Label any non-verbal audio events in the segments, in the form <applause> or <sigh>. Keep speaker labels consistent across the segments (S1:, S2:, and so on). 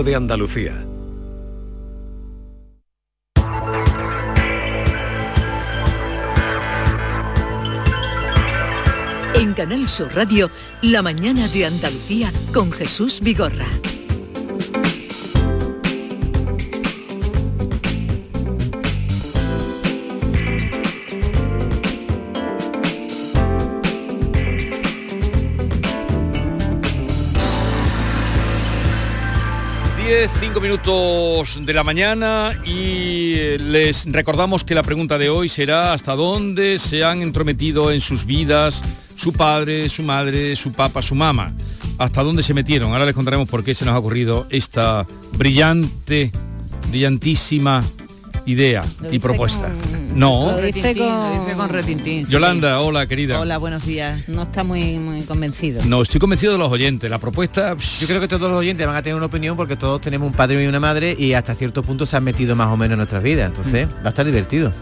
S1: de Andalucía.
S2: En Canal Sur Radio, La mañana de Andalucía con Jesús Vigorra.
S3: Cinco minutos de la mañana y eh, les recordamos que la pregunta de hoy será hasta dónde se han entrometido en sus vidas su padre, su madre, su papá, su mamá. Hasta dónde se metieron. Ahora les contaremos por qué se nos ha ocurrido esta brillante, brillantísima idea y propuesta. No.
S4: Lo dice con, retintín.
S3: Yolanda, hola querida.
S4: Hola, buenos días. No está muy, muy convencido.
S3: No, estoy convencido de los oyentes. La propuesta...
S5: Yo creo que todos los oyentes van a tener una opinión porque todos tenemos un padre y una madre y hasta cierto punto se han metido más o menos en nuestras vidas. Entonces, va a estar divertido.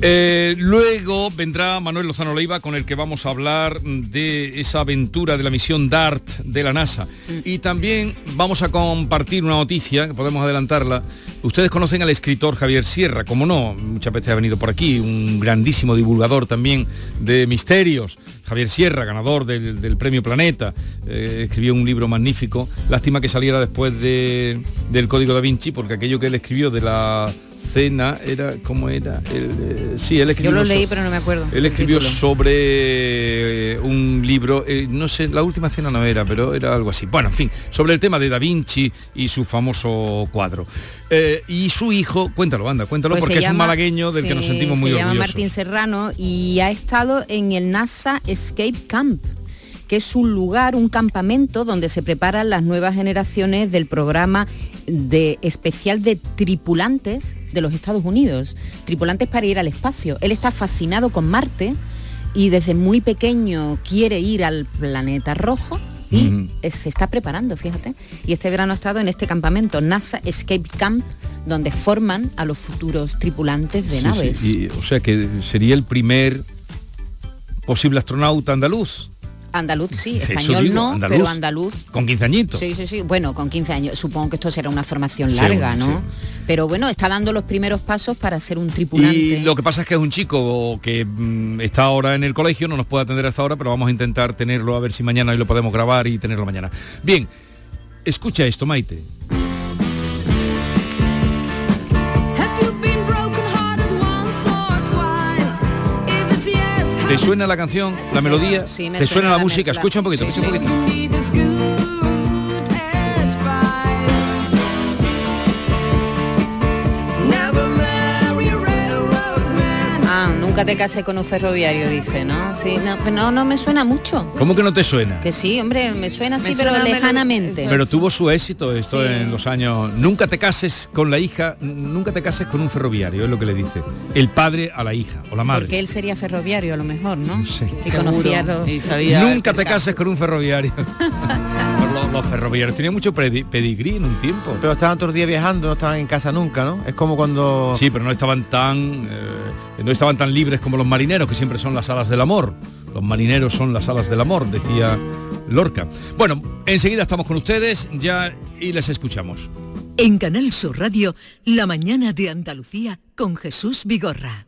S3: Eh, luego vendrá Manuel Lozano Leiva con el que vamos a hablar de esa aventura de la misión DART de la NASA. Mm. Y también vamos a compartir una noticia, que podemos adelantarla. Ustedes conocen al escritor Javier Sierra, como no, muchas veces ha venido por aquí, un grandísimo divulgador también de misterios. Javier Sierra, ganador del, Premio Planeta, eh, escribió un libro magnífico. Lástima que saliera después del Código da Vinci, porque aquello que él escribió de la cena era como era el, eh, sí él escribió
S4: yo lo leí pero no me acuerdo
S3: él escribió sobre eh, un libro eh, no sé la última cena no era pero era algo así. Bueno en fin sobre el tema de da Vinci y su famoso cuadro. Y su hijo cuéntalo anda cuéntalo pues porque es un malagueño del que nos sentimos muy
S4: se
S3: llama
S4: Martín Serrano y ha estado en el NASA Escape Camp que es un lugar, un campamento donde se preparan las nuevas generaciones del programa de especial de tripulantes de los Estados Unidos, tripulantes para ir al espacio. Él está fascinado con Marte y desde muy pequeño quiere ir al planeta rojo y se está preparando, fíjate. Y este verano ha estado en este campamento, NASA Escape Camp, donde forman a los futuros tripulantes de naves.
S3: o sea que sería el primer posible astronauta andaluz.
S4: Andaluz sí, español no, pero andaluz.
S3: Con 15 añitos.
S4: Sí, sí, sí. Bueno, con 15 años. Supongo que esto será una formación larga, ¿no? Pero bueno, está dando los primeros pasos para ser un tripulante.
S3: Y lo que pasa es que es un chico que mm, está ahora en el colegio, no nos puede atender hasta ahora, pero vamos a intentar tenerlo a ver si mañana lo podemos grabar y tenerlo mañana. Bien, escucha esto, Maite. ¿Te suena la canción, la melodía?
S4: Sí, me
S3: ¿Te suena, la, música? Escucha un poquito, escucha un poquito.
S4: Nunca te cases con un ferroviario, dice, ¿no? Sí, no, no, no me suena mucho.
S3: ¿Cómo que no te suena?
S4: Que sí, hombre, me suena así, pero lejanamente.
S3: Pero tuvo su éxito esto en los años. Nunca te cases con la hija, nunca te cases con un ferroviario, es lo que le dice. El padre a la hija o la madre.
S4: Porque él sería ferroviario a lo mejor, ¿no?
S3: Sí.
S4: Y conocía
S3: Nunca te cases con un ferroviario. <laughs> los, ferroviarios tenían mucho pedigrí en un tiempo.
S5: Pero estaban todos los días viajando, no estaban en casa nunca, ¿no? Es como cuando...
S3: Sí, pero no estaban tan... Eh, no estaban tan libres como los marineros, que siempre son las alas del amor. Los marineros son las alas del amor, decía Lorca. Bueno, enseguida estamos con ustedes ya y les escuchamos.
S2: En Canal Sur Radio, La mañana de Andalucía con Jesús Vigorra.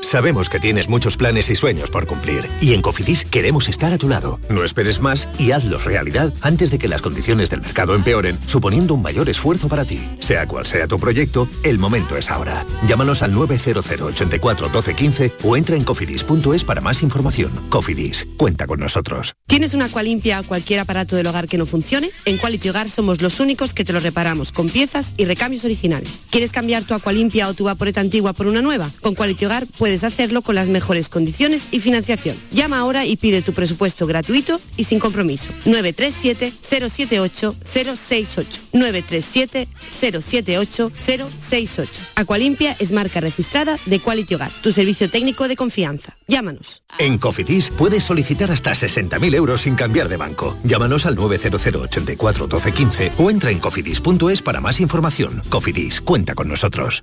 S1: Sabemos que tienes muchos planes y sueños por cumplir y en Cofidis queremos estar a tu lado. No esperes más y hazlos realidad antes de que las condiciones del mercado empeoren, suponiendo un mayor esfuerzo para ti. Sea cual sea tu proyecto, el momento es ahora. Llámanos al 900 84 12 15 o entra en cofidis.es para más información. Cofidis, cuenta con nosotros.
S6: ¿Tienes una limpia o cualquier aparato del hogar que no funcione? En Quality Hogar somos los únicos que te lo reparamos con piezas y recambios originales. ¿Quieres cambiar tu limpia o tu vaporeta antigua por una nueva? Con Quality Hogar puedes hacerlo con las mejores condiciones y financiación. Llama ahora y pide tu presupuesto gratuito y sin compromiso. 937-078-068. 937-078-068. Aqualimpia es marca registrada de Quality Hogar, tu servicio técnico de confianza. Llámanos.
S1: En Cofidis puedes solicitar hasta 60.000 euros sin cambiar de banco. Llámanos al 900 84 12 15 o entra en cofidis.es para más información. Cofidis, cuenta con nosotros.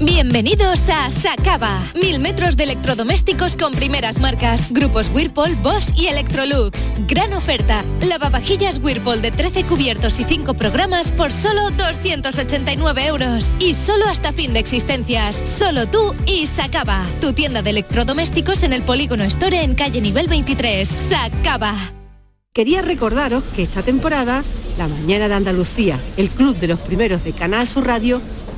S7: Bienvenidos a Sacaba. Mil metros de electrodomésticos con primeras marcas. Grupos Whirlpool, Bosch y Electrolux. Gran oferta. Lavavajillas Whirlpool de 13 cubiertos y 5 programas por solo 289 euros. Y solo hasta fin de existencias. Solo tú y Sacaba. Tu tienda de electrodomésticos en el Polígono Store en calle nivel 23. Sacaba.
S8: Quería recordaros que esta temporada, La Mañana de Andalucía, el club de los primeros de Canal Sur Radio,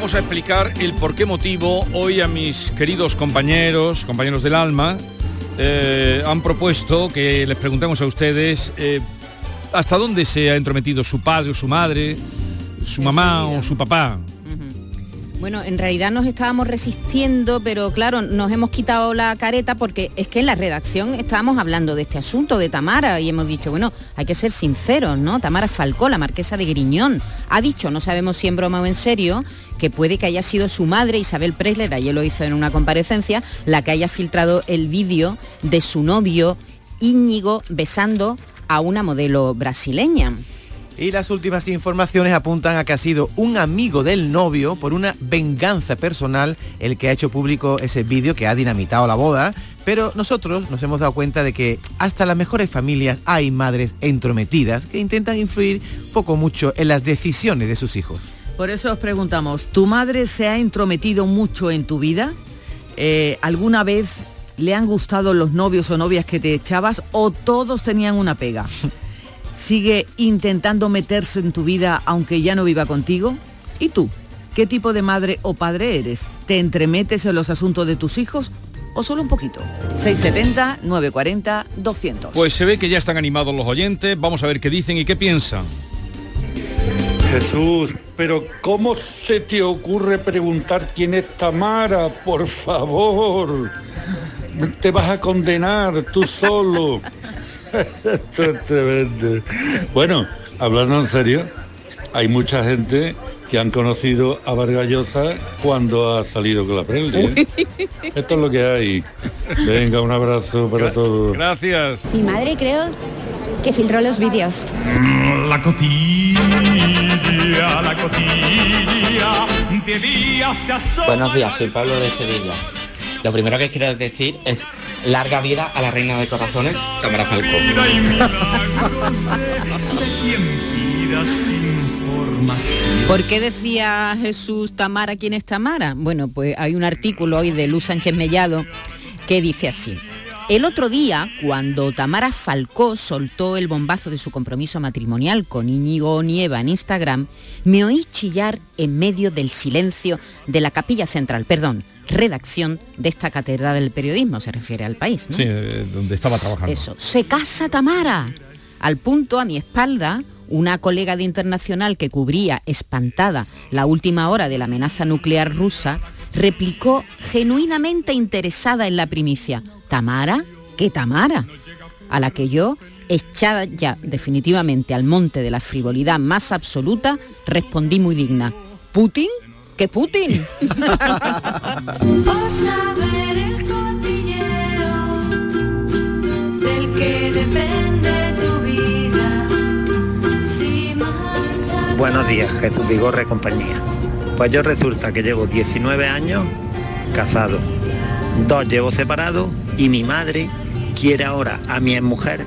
S3: Vamos a explicar el por qué motivo hoy a mis queridos compañeros, compañeros del alma, eh, han propuesto que les preguntemos a ustedes eh, hasta dónde se ha entrometido su padre o su madre, su mamá o su papá.
S4: Bueno, en realidad nos estábamos resistiendo, pero claro, nos hemos quitado la careta porque es que en la redacción estábamos hablando de este asunto de Tamara y hemos dicho, bueno, hay que ser sinceros, ¿no? Tamara Falcó, la marquesa de Griñón, ha dicho, no sabemos si en broma o en serio, que puede que haya sido su madre, Isabel Presler, ayer lo hizo en una comparecencia, la que haya filtrado el vídeo de su novio Íñigo besando a una modelo brasileña.
S5: Y las últimas informaciones apuntan a que ha sido un amigo del novio por una venganza personal el que ha hecho público ese vídeo que ha dinamitado la boda. Pero nosotros nos hemos dado cuenta de que hasta las mejores familias hay madres entrometidas que intentan influir poco mucho en las decisiones de sus hijos.
S9: Por eso os preguntamos, ¿tu madre se ha entrometido mucho en tu vida? Eh, ¿Alguna vez le han gustado los novios o novias que te echabas o todos tenían una pega? <laughs> ¿Sigue intentando meterse en tu vida aunque ya no viva contigo? ¿Y tú? ¿Qué tipo de madre o padre eres? ¿Te entremetes en los asuntos de tus hijos o solo un poquito? 670 940 200.
S3: Pues se ve que ya están animados los oyentes, vamos a ver qué dicen y qué piensan.
S10: Jesús, pero ¿cómo se te ocurre preguntar quién es Tamara? Por favor, te vas a condenar tú solo. <laughs> bueno, hablando en serio, hay mucha gente que han conocido a Vargallosa cuando ha salido con la Presley. ¿eh? Esto es lo que hay. Venga, un abrazo para todos.
S3: Gracias.
S11: Mi madre creo que filtró los vídeos.
S12: La cotilla, la cotilla, de día se asoma
S13: Buenos días, soy Pablo de Sevilla. Lo primero que quiero decir es larga vida a la reina de corazones, Tamara Falcó.
S4: ¿Por qué decía Jesús Tamara quién es Tamara? Bueno, pues hay un artículo hoy de Luz Sánchez Mellado que dice así. El otro día, cuando Tamara Falcó soltó el bombazo de su compromiso matrimonial con Íñigo Nieva en Instagram, me oí chillar en medio del silencio de la capilla central, perdón, redacción de esta catedral del periodismo, se refiere al país, ¿no?
S3: Sí, eh, donde estaba trabajando.
S4: Eso, se casa Tamara. Al punto, a mi espalda, una colega de internacional que cubría espantada la última hora de la amenaza nuclear rusa, replicó genuinamente interesada en la primicia. ¿Tamara? ¿Qué Tamara? A la que yo, echada ya definitivamente al monte de la frivolidad más absoluta, respondí muy digna. ¿Putin? ¿Qué Putin?
S14: saber el cotilleo del que depende tu vida. Si marcha
S15: Buenos días, Jesús Vigorra y compañía. Pues yo resulta que llevo 19 años casado, dos llevo separados y mi madre quiere ahora a mi mujer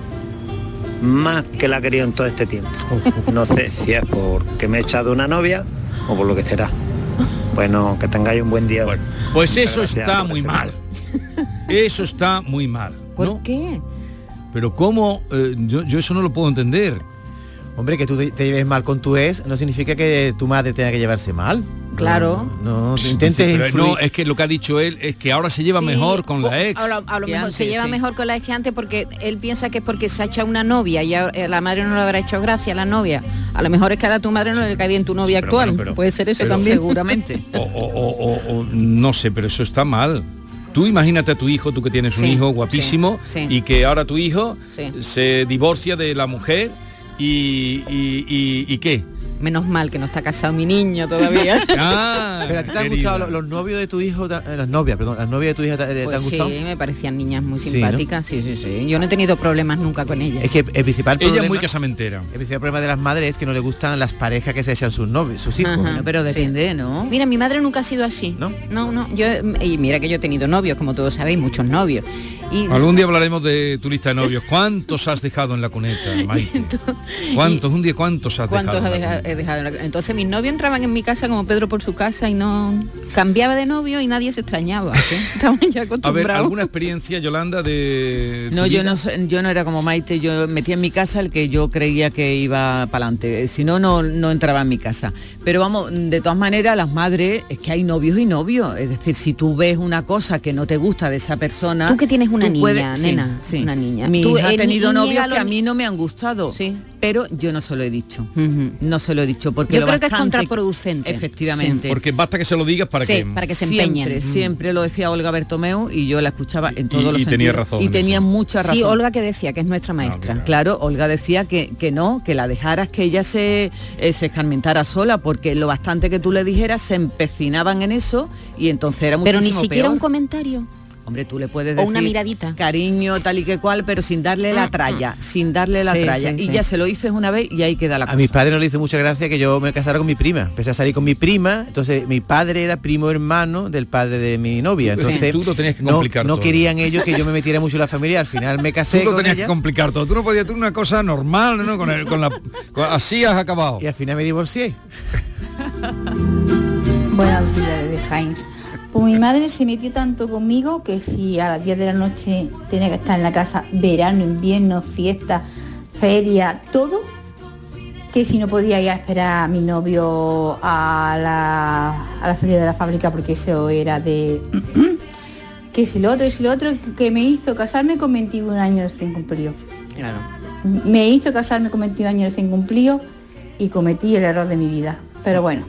S15: más que la ha querido en todo este tiempo. No sé si es porque me he echado una novia o por lo que será. Bueno, que tengáis un buen día.
S3: Pues
S15: Muchas
S3: eso está muy mal. Eso está muy mal.
S4: ¿Por qué?
S3: Pero cómo, Eh, yo, yo eso no lo puedo entender.
S5: Hombre, que tú te, te lleves mal con tu ex no significa que tu madre tenga que llevarse mal.
S4: Claro.
S5: No, no intentes influir.
S3: no, es que lo que ha dicho él es que ahora se lleva
S4: Sí,
S3: mejor con la ex.
S4: A lo, a lo mejor se lleva
S3: sí.
S4: mejor con la ex que antes porque él piensa que es porque se ha echado una novia y a- eh, la madre no le habrá hecho gracia a la novia. A lo mejor es que a tu madre no le cae bien tu novia
S3: pero
S4: actual.
S3: bueno, pero-
S4: Puede ser eso
S3: pero-
S4: también.
S9: Seguramente. <laughs>
S3: O, o- o- o- o- no sé, pero eso está mal. Tú imagínate a tu hijo, tú que tienes un
S4: Sí,
S3: hijo guapísimo
S4: sí, sí.
S3: y que ahora tu hijo
S4: Sí.
S3: se divorcia de la mujer y, y, y- ¿y qué?
S4: Menos mal que no está casado mi niño todavía. <laughs>
S3: Ah,
S5: Pero a ti te han gustado los, los novios de tu hijo, eh, las novias, perdón, las novias de tu hija eh, te
S4: Pues
S5: han
S4: sí,
S5: gustado.
S4: me parecían niñas muy
S5: Sí, ¿no?
S4: simpáticas, sí, sí, sí. Yo no he tenido problemas nunca con ellas.
S5: Es que el principal
S3: Ella
S5: problema,
S3: es muy casamentera.
S5: el principal problema de las madres es que no le gustan las parejas que se echan sus novios, sus hijos.
S4: Ajá,
S5: ¿no?
S9: pero
S4: sí.
S9: depende, ¿no?
S4: Mira, mi madre nunca ha sido así.
S5: ¿No?
S4: No, no. Yo, y mira que yo he tenido novios, como todos sabéis, muchos novios. Y
S3: Algún día hablaremos de tu lista de novios. ¿Cuántos has dejado en la cuneta, <laughs> Maite? ¿Cuántos? Un día, ¿cuántos has
S4: ¿Cuántos
S3: dejado?
S4: He dejado? en la- Entonces mis novios entraban en mi casa como Pedro por su casa y no cambiaba de novio y nadie se extrañaba. ¿sí? <laughs> Estaban ya
S3: A ver,
S4: acostumbrados.
S3: ¿alguna experiencia, Yolanda, de
S9: No, yo
S3: vida?
S9: no, yo no era como Maite, yo metía en mi casa el que yo creía que iba para adelante, si no, no no entraba en mi casa. Pero vamos, de todas maneras, las madres, es que hay novios y novios, es decir, si tú ves una cosa que no te gusta de esa persona...
S4: Tú que tienes una niña,
S9: puedes- sí,
S4: nena,
S9: sí.
S4: una niña.
S9: Mi
S4: Tú,
S9: hija ha tenido novios que a mí no me han gustado, pero yo no se lo he dicho. No se lo he dicho porque
S4: Yo
S9: lo
S4: creo que es contraproducente.
S9: Efectivamente.
S3: Porque basta que se lo digas para
S4: Sí,
S3: que...
S4: para que se
S9: siempre,
S4: empeñen.
S9: siempre lo decía Olga Bertomeu y yo la escuchaba en todos
S3: Y-
S9: los
S3: y tenía razón
S9: Y
S3: en
S9: tenía
S3: eso.
S9: mucha razón.
S4: Sí, Olga que decía, que es nuestra maestra.
S9: Claro, Olga decía que, que no, que la dejaras que ella se, eh, se escarmentara sola, porque lo bastante que tú le dijeras se empecinaban en eso y entonces era
S4: Pero
S9: muchísimo
S4: ni siquiera
S9: peor.
S4: un comentario.
S9: Hombre, tú le puedes
S4: O
S9: decir
S4: una miradita.
S9: cariño, tal y que cual, pero sin darle la
S4: Mm,
S9: tralla, sin darle la
S5: Sí,
S9: tralla.
S5: sí,
S9: y
S5: sí.
S9: ya se lo hice una vez y ahí queda la
S5: A
S9: cosa.
S5: mis padres no le hizo mucha gracia que yo me casara con mi prima. Empecé a salir con mi prima, entonces mi padre era primo hermano del padre de mi novia.
S3: Sí,
S5: Entonces
S3: tú lo tenías que
S5: no-
S3: complicar
S5: no,
S3: todo.
S5: querían ellos que yo me metiera mucho en la familia. Al final me casé <laughs>
S3: Tú lo
S5: con
S3: tenías
S5: ella
S3: que complicar todo. Tú no podías, tú una cosa normal, ¿no? Con, el- con la, con- así has acabado.
S5: y al final me divorcié.
S16: Buenos días Jaén. Pues mi madre se metió tanto conmigo que si a las 10 de la noche tenía que estar en la casa, verano, invierno, fiesta, feria, todo, que si no podía ir a esperar a mi novio a la, a la salida de la fábrica porque eso era de... <clears throat> que si lo otro, si lo otro, que me hizo casarme con 21 años recién cumplidos.
S4: Claro.
S16: Me hizo casarme con 21 años recién cumplidos y cometí el error de mi vida. Pero bueno,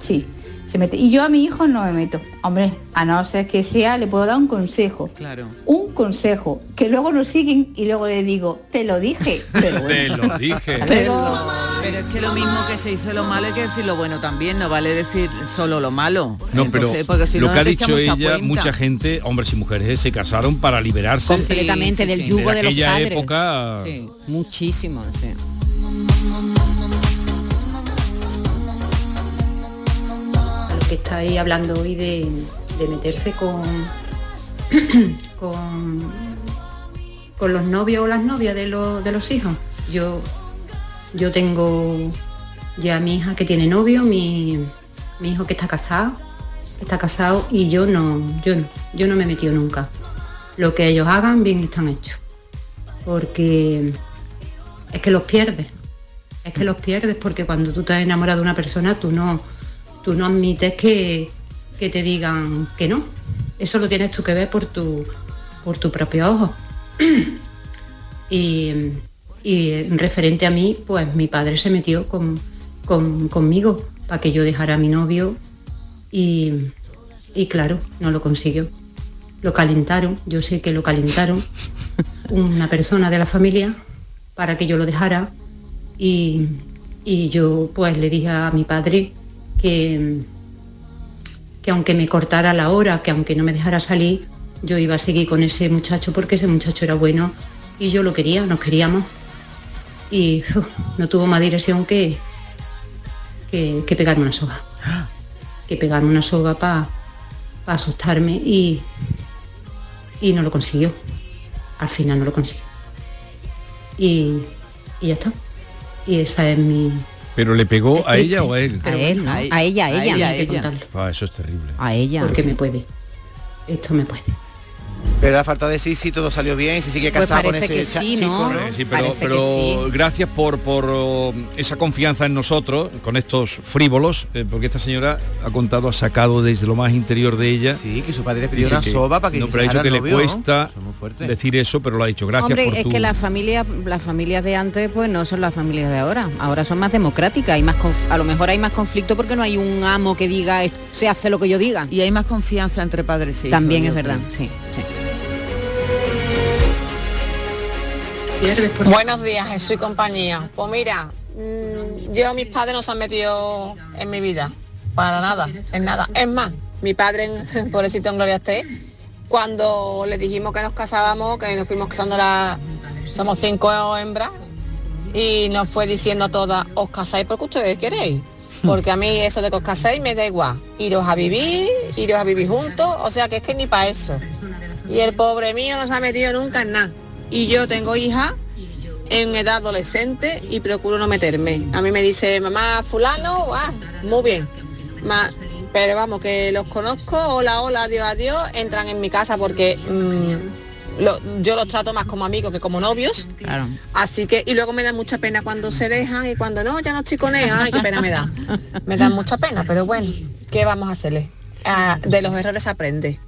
S16: sí, se mete. Y yo a mi hijo no me meto. Hombre, a no ser que sea, le puedo dar un consejo.
S9: Claro.
S16: Un consejo, que luego nos siguen y luego le digo, te lo dije. Pero <laughs>
S3: Te
S16: bueno.
S3: lo dije. <laughs>
S16: Pero-
S9: Pero es que lo mismo que se dice lo malo hay que decir lo bueno también, no vale decir solo lo malo.
S3: No, pero
S9: Entonces, porque si
S3: lo
S9: no,
S3: que
S9: no
S3: ha
S9: te
S3: dicho ella,
S9: cuenta.
S3: mucha gente, hombres y mujeres, eh, se casaron para liberarse
S4: Completamente del yugo de, los
S3: aquella
S4: padres.
S3: época.
S4: Sí, muchísimo. sí.
S17: Que estáis hablando hoy de, meterse <clears throat> con,
S18: con, los novios o las novias de, los- de los hijos. Yo, yo tengo ya mi hija que tiene novio, mi, mi hijo que está casado, está casado y yo no, yo no, yo no me he metido nunca. Lo que ellos hagan, bien están hechos. Porque es que los pierdes. Es que los pierdes porque cuando tú te has enamorado de una persona, tú no, tú no admites que, que te digan que no. Eso lo tienes tú que ver por tu, por tu propio ojo. <clears throat> y, y referente a mí, pues mi padre se metió con, con- conmigo para que yo dejara a mi novio y, y claro, no lo consiguió. Lo calentaron, yo sé que lo calentaron <laughs> una persona de la familia para que yo lo dejara y, y yo pues le dije a mi padre que, que aunque me cortara la hora, que aunque no me dejara salir, yo iba a seguir con ese muchacho porque ese muchacho era bueno y yo lo quería, nos queríamos. Y uf, no tuvo más dirección que, que, que pegarme una soga. <gasps> Que pegarme una soga para asustarme y, y no lo consiguió. Al final no lo consiguió. Y, y ya está. Y esa es mi...
S3: ¿Pero le pegó a ella o a él?
S18: A él,
S4: ¿no? A ella, a ella. A ella.
S18: contarlo,
S3: Ah, eso es terrible.
S4: A ella.
S18: porque me puede. Esto me puede.
S5: Pero la falta de sí, sí, todo salió bien, si sigue
S4: Pues
S5: casado con
S4: parece
S5: ese
S4: que sí,
S5: chico,
S4: ¿no?
S3: pero,
S4: que sí.
S3: gracias por, por oh, esa confianza en nosotros, con estos frívolos, eh, porque esta señora ha contado, ha sacado desde lo más interior de ella.
S5: Sí, que su padre le pidió una
S3: que-
S5: soba para que
S3: No, pero ha dicho que le cuesta decir eso, pero lo ha dicho. Gracias
S4: Hombre,
S3: por
S4: es
S3: tu...
S4: que las familias, las familias de antes pues no son las familias de ahora. Ahora son más democráticas, hay más conf- a lo mejor hay más conflicto porque no hay un amo que diga "Es- se hace lo que yo diga.
S9: Y hay más confianza entre padres y hijos,
S4: También es verdad,
S9: creo.
S4: sí, sí.
S19: Buenos días, Jesús y compañía. Pues mira, mm, yo mis padres no se han metido en mi vida, para nada, en nada. Es más, mi padre, en- <laughs> pobrecito en Gloria esté, cuando le dijimos que nos casábamos, que nos fuimos casando la, somos cinco hembras, y nos fue diciendo a todas, os casáis porque ustedes queréis. Porque a mí eso de que os caséis me da igual. Iros a vivir, iros a vivir juntos, o sea que es que ni para eso. Y el pobre mío no se ha metido nunca en nada. Y yo tengo hija en edad adolescente y procuro no meterme. A mí me dice, mamá, fulano, ah, muy bien. Ma- pero vamos, que los conozco, hola, hola, adiós, adiós, entran en mi casa porque mm, lo- yo los trato más como amigos que como novios.
S4: Claro.
S19: Así que, y luego me da mucha pena cuando se dejan y cuando no, ya no estoy con ellos, ay, qué pena me da. Me da mucha pena, pero bueno, ¿qué vamos a hacerle? Ah, de los errores aprende.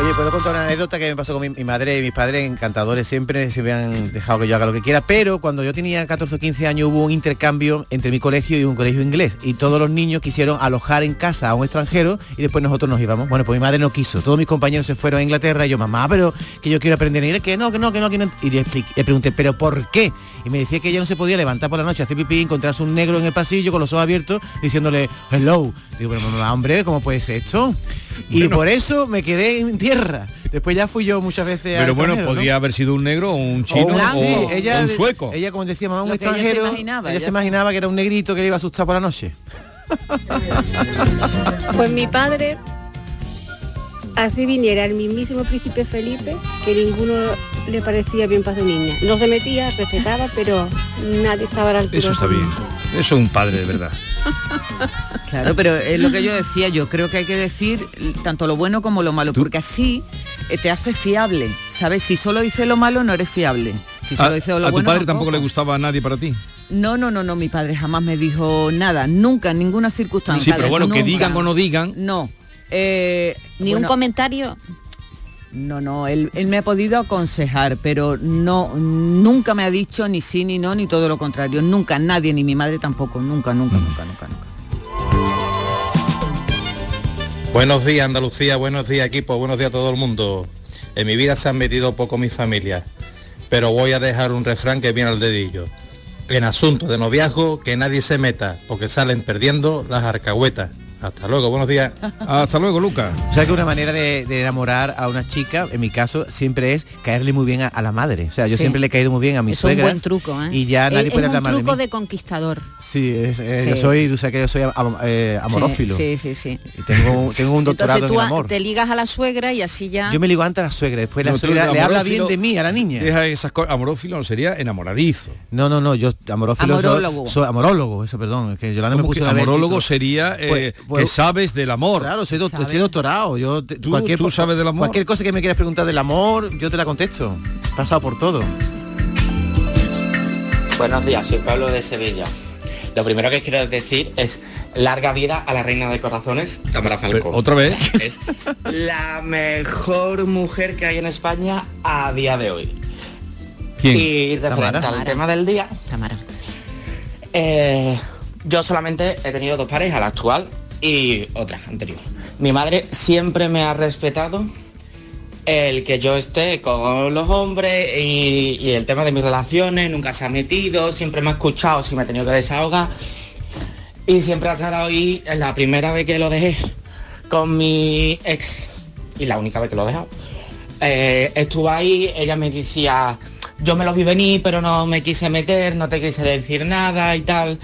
S5: Oye, puedo contar una anécdota que me pasó con mi, mi madre y mis padres, encantadores siempre, se me han dejado que yo haga lo que quiera, pero cuando yo tenía 14 o 15 años hubo un intercambio entre mi colegio y un colegio inglés y todos los niños quisieron alojar en casa a un extranjero y después nosotros nos íbamos. Bueno, pues mi madre no quiso, todos mis compañeros se fueron a Inglaterra y yo, mamá, pero que yo quiero aprender a ir, que no, que no, que no, que no. Y le, expliqué- le pregunté, ¿pero por qué? Y me decía que ella no se podía levantar por la noche, hacer pipí, encontrarse un negro en el pasillo con los ojos abiertos diciéndole, hello. Digo, pero mamá, hombre, ¿cómo puede ser esto? Y
S3: Bueno.
S5: por eso me quedé en tierra. Después ya fui yo muchas veces al
S3: Pero bueno,
S5: extranjero, ¿no?
S3: podía haber sido un negro o un
S5: O
S3: chino
S5: un-
S3: o,
S5: sí,
S3: o
S5: ella,
S3: un sueco.
S5: Ella, como decía mamá, un
S9: Lo que ella se
S5: extranjero.
S9: imaginaba,
S5: ella se imaginaba que era un negrito que le iba a asustar por la noche.
S20: Pues mi padre, así viniera el mismísimo príncipe Felipe, que ninguno le parecía bien para su niña. No se metía, respetaba, pero nadie estaba a la altura.
S3: Eso está bien. Eso es un padre de verdad. <laughs>
S9: Claro, pero es lo que yo decía, yo creo que hay que decir tanto lo bueno como lo malo, porque así eh, te hace fiable, ¿sabes? Si solo dice lo malo no eres fiable. Si solo
S3: a
S9: dice lo
S3: a tu padre
S9: tampoco.
S3: tampoco le gustaba a nadie para ti.
S9: No, no, no, no, mi padre jamás me dijo nada, nunca, en ninguna circunstancia.
S3: Sí, pero bueno, que digan o no digan.
S9: No. Eh,
S4: Ni un comentario.
S9: No, no, él, él me ha podido aconsejar, pero no, nunca me ha dicho ni sí ni no, ni todo lo contrario. Nunca, nadie, ni mi madre tampoco, nunca, nunca,
S3: Mm.
S9: nunca, nunca, nunca.
S21: Buenos días Andalucía, buenos días equipo, buenos días a todo el mundo. En mi vida se han metido poco mis familias, pero voy a dejar un refrán que viene al dedillo. En asuntos de noviazgo que nadie se meta, porque salen perdiendo las arcahuetas. Hasta luego, buenos días. <laughs>
S3: Hasta luego, Lucas.
S5: O sea que una manera de, de enamorar a una chica, en mi caso, siempre es caerle muy bien a, a la madre. O sea, yo
S4: Sí.
S5: siempre le he caído muy bien a mis
S4: Es un
S5: suegras.
S4: buen truco, ¿eh?
S5: Y ya nadie
S4: es,
S5: puede
S4: es
S5: hablar
S4: un
S5: mal de
S4: truco de conquistador.
S5: Sí, es- eh,
S4: Sí.
S5: yo soy, tú sabes que yo soy am- eh, amorófilo.
S4: Sí, sí, sí.
S5: Y tengo, tengo un <laughs> doctorado
S4: Entonces
S5: en
S4: tú
S5: el
S4: a-
S5: amor.
S4: te ligas a la suegra y así ya...
S5: Yo me ligo antes a la suegra, después la
S3: No,
S5: suegra le habla bien de mí a la niña.
S3: Deja esas cosas. Amorófilo sería enamoradizo.
S5: No, no, no, yo amorófilo soy-
S3: Amorólogo.
S5: soy, amorólogo, eso, perdón, es que Yolanda me
S3: ¿Cómo
S5: puso
S3: que amorólogo sería eh,
S5: Pues- pues-
S3: que sabes del amor.
S5: Claro, soy, doctorado. Yo te-
S3: ¿Tú-
S5: cualquier,
S3: tú sabes del amor?
S5: Cualquier cosa que me quieras preguntar del amor, yo te la contesto. He pasado por todo.
S13: Buenos días, soy Pablo de Sevilla. Lo primero que quiero decir es larga vida a la reina de corazones, Tamara Falcó.
S3: ¿Otra vez?
S13: Es la mejor mujer que hay en España a día de hoy.
S3: ¿Quién?
S13: Y referente
S3: Tamara.
S13: al tema del día,
S4: Tamara.
S13: eh, yo solamente he tenido dos parejas, la actual y otra anterior. Mi madre siempre me ha respetado el que yo esté con los hombres y, y el tema de mis relaciones, nunca se ha metido, siempre me ha escuchado si me he tenido que desahogar y siempre ha tratado ahí, la primera vez que lo dejé con mi ex y la única vez que lo he dejado, eh, estuvo ahí, ella me decía, yo me lo vi venir, pero no me quise meter, no te quise decir nada y tal.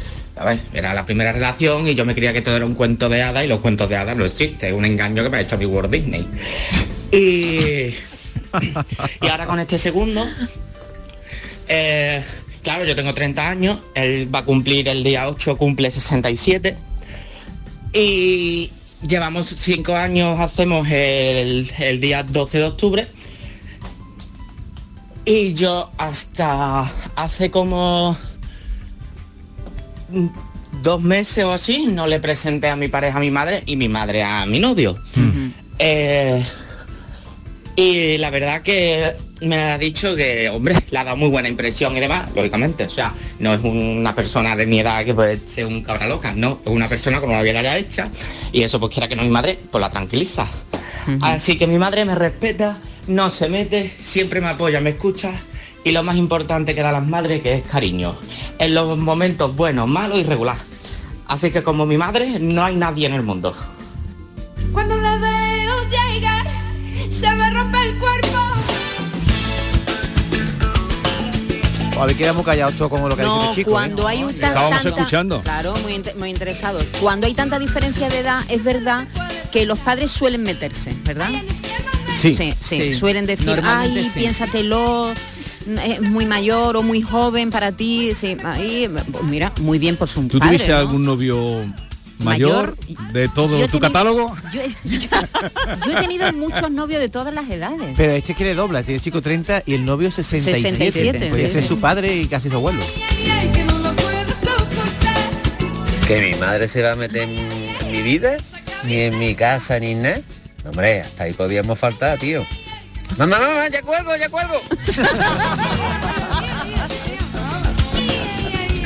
S13: Era la primera relación y yo me creía que todo era un cuento de hadas y los cuentos de hadas no existen, es un engaño que me ha hecho mi Walt Disney. Y, y ahora con este segundo, eh, claro, yo tengo 30 años, él va a cumplir el día 8, cumple 67. Y llevamos 5 años, hacemos el, el día 12 de octubre. Y yo hasta hace como dos meses o así no le presenté a mi pareja a mi madre y mi madre a mi novio. Eh, y la verdad que me ha dicho que, hombre, le ha dado muy buena impresión y demás, lógicamente. O sea, no es una persona de mi edad que puede ser un cabra loca, no, es una persona como la vida ya hecha. Y eso pues quiera que no mi madre, pues la tranquiliza. Así que mi madre me respeta, no se mete, siempre me apoya, me escucha. Y lo más importante que da las madres, que es cariño. En los momentos buenos, malos y regular. Así que como mi madre, no hay nadie en el mundo.
S14: Cuando la veo llegar, se me rompe el cuerpo.
S5: O a ver, quedamos callados todos como lo que ha dicho
S4: No,
S5: chico. ¿eh?
S4: cuando hay un tan-
S3: Estábamos
S4: tanta-
S3: escuchando.
S4: Claro, muy, inte- muy interesados. Cuando hay tanta diferencia de edad, es verdad que los padres suelen meterse, ¿verdad?
S5: Sí.
S4: sí, sí,
S9: Sí,
S4: suelen decir, ay,
S9: sí.
S4: piénsatelo, es muy mayor o muy joven para ti. Sí, ahí, pues mira, muy bien por su
S3: ¿Tú
S4: padre,
S3: tuviste
S4: ¿no?
S3: algún novio mayor, de todo tu catálogo?
S4: Yo he, <laughs> yo he tenido muchos novios de todas las edades.
S5: Pero este quiere dobla, tiene chico 30 y el novio 67.
S4: 67,
S5: Podría
S4: sí,
S5: ser
S4: sí.
S5: su padre y casi su abuelo.
S22: Que mi madre se va a meter en mi vida, ni en mi casa, ni en nada. Hombre, hasta ahí podíamos faltar, tío. Mamá, mamá, ya cuelgo, ya cuelgo.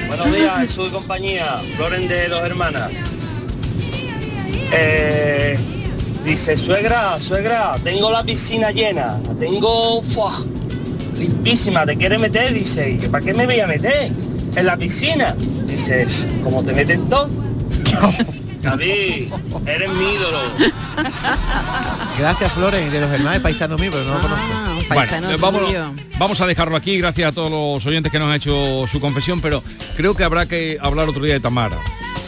S23: Buenos días, Jesús y compañía. Floren de dos hermanas. Eh, dice, suegra, suegra, tengo la piscina llena. La tengo ¡fua! limpísima. ¿Te quiere meter? Dice, ¿y para qué me voy a meter? En la piscina. Dice, como te meten todo. <laughs> David, eres mi ídolo.
S5: Gracias, Flores, de los hermanos, paisano mío, pero no lo conozco.
S3: Bueno, eh, vámonos- vamos a dejarlo aquí, gracias a todos los oyentes que nos han hecho su confesión, pero creo que habrá que hablar otro día de Tamara.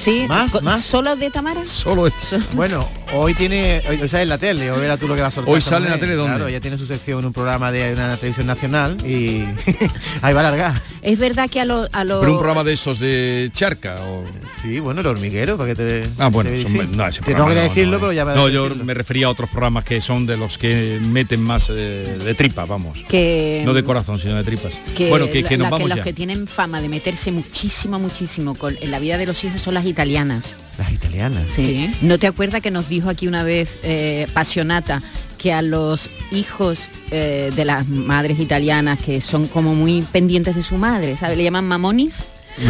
S4: Sí,
S5: ¿Más? ¿Más?
S4: ¿Solo de Tamara?
S3: Solo
S5: Bueno, hoy tiene, hoy, hoy sale en la tele, hoy verás tú lo que va a soltar.
S3: Hoy sale en la tele, ¿dónde?
S5: Claro, ella tiene su sección en un programa de una televisión nacional y <laughs> ahí va a largar.
S4: Es verdad que a los... A los
S3: Pero un programa de estos de charca o...
S5: Sí, bueno, el hormiguero, para que te...
S3: Ah, bueno,
S5: te-
S3: son-
S5: sí.
S3: no, ese programa
S5: que
S3: no,
S5: decirlo,
S3: no,
S5: pero ya me
S3: No, yo me refería a otros programas que son de los que meten más eh, de tripa, vamos.
S4: que
S3: No de corazón, sino de tripas.
S4: que,
S3: bueno, que,
S4: la-
S3: que nos
S4: la-
S3: vamos
S4: los
S3: ya.
S4: que tienen fama de meterse muchísimo, muchísimo con, en la vida de los hijos son las italianas.
S5: Las italianas.
S4: Sí. ¿No te acuerdas que nos dijo aquí una vez eh, Pasionata que a los hijos eh, de las madres italianas que son como muy pendientes de su madre, ¿sabes? Le llaman mamonis. <laughs>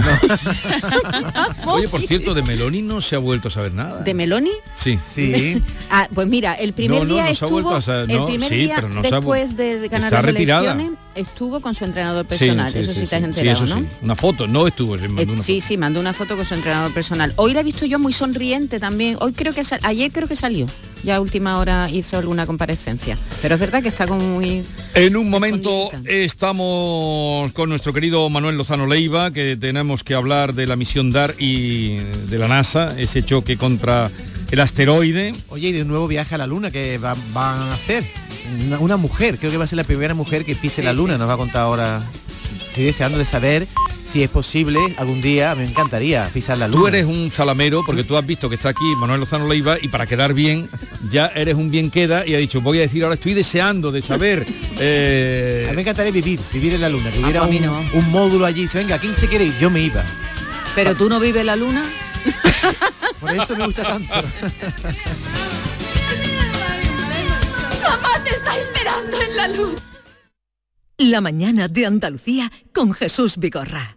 S3: Oye, por cierto, de Meloni no se ha vuelto a saber nada.
S4: ¿De Meloni?
S3: Sí.
S5: Sí.
S4: Ah, pues mira, el primer
S3: No, no,
S4: día
S3: no se ha
S4: estuvo,
S3: vuelto a saber,
S4: el primer
S3: sí,
S4: día
S3: pero no se ha vu-
S4: después de, de ganar
S3: Está
S4: las
S3: retirada.
S4: elecciones, estuvo con su entrenador personal.
S3: sí,
S4: eso
S3: sí,
S4: sí, te has enterado,
S3: eso
S4: ¿no?
S3: Una foto, no estuvo, se mandó
S4: Eh,
S3: una
S4: sí, sí, mandó una foto con su entrenador personal. Hoy la he visto yo muy sonriente también. Hoy creo que sal- ayer creo que salió. Ya a última hora hizo alguna comparecencia. Pero es verdad que está como muy
S3: En un momento estamos con nuestro querido Manuel Lozano Leiva, que tenemos que hablar de la misión DAR y de la NASA, ese choque contra el asteroide.
S5: Oye, y de un nuevo viaje a la Luna que va- van a hacer. Una, una mujer, creo que va a ser la primera mujer que pise la Luna, nos va a contar ahora. Estoy deseando de saber si es posible algún día, me encantaría pisar la Luna.
S3: Tú eres un salamero porque tú has visto que está aquí Manuel Lozano Leiva y para quedar bien ya eres un bien queda y ha dicho voy a decir ahora estoy deseando de saber eh,
S5: A mí me encantaría vivir, vivir en la Luna, que hubiera
S9: a mí
S5: un,
S9: no.
S5: un módulo allí. Dice, venga, ¿quién se quiere ir? Yo me iba.
S9: Pero tú no vives la luna. <laughs>
S5: Por eso me gusta tanto.
S14: Mamá te está esperando en la luz.
S2: La mañana de Andalucía con Jesús Vigorra.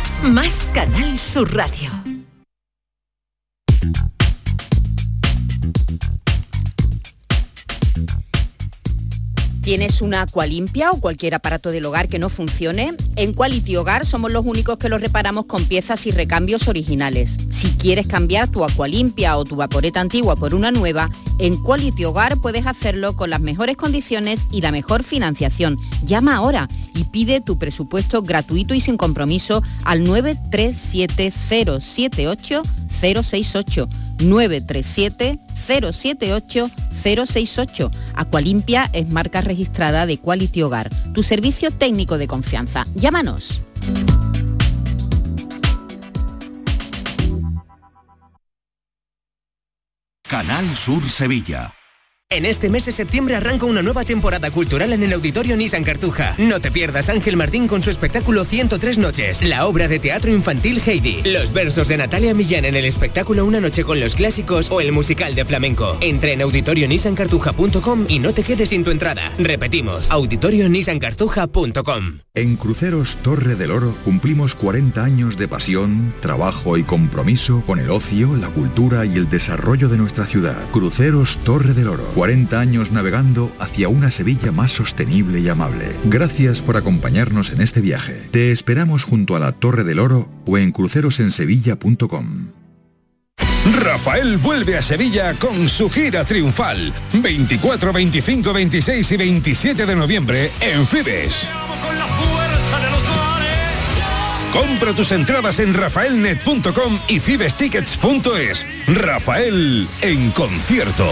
S2: más Canal Sur Radio.
S4: ¿Tienes una agua limpia o cualquier aparato del hogar que no funcione? En Quality Hogar somos los únicos que los reparamos con piezas y recambios originales. Si quieres cambiar tu agua limpia o tu vaporeta antigua por una nueva, en Quality Hogar puedes hacerlo con las mejores condiciones y la mejor financiación. Llama ahora y pide tu presupuesto gratuito y sin compromiso al 937-078-068. 937-078-068. Aqualimpia es marca registrada de Quality Hogar, tu servicio técnico de confianza. Llámanos.
S24: Canal Sur Sevilla.
S25: En este mes de septiembre arranca una nueva temporada cultural en el Auditorio Nissan Cartuja. No te pierdas Ángel Martín con su espectáculo 103 noches, la obra de teatro infantil Heidi, los versos de Natalia Millán en el espectáculo Una noche con los clásicos o el musical de flamenco. Entra en auditorionissancartuja.com y no te quedes sin tu entrada. Repetimos, auditorionissancartuja.com.
S17: En Cruceros Torre del Oro cumplimos 40 años de pasión, trabajo y compromiso con el ocio, la cultura y el desarrollo de nuestra ciudad. Cruceros Torre del Oro, 40 años navegando hacia una Sevilla más sostenible y amable. Gracias por acompañarnos en este viaje. Te esperamos junto a la Torre del Oro o en crucerosensevilla.com.
S26: Rafael vuelve a Sevilla con su gira triunfal. 24, 25, 26 y 27 de noviembre en Fibes. Compra tus entradas en rafaelnet.com y fibestickets.es. Rafael en concierto.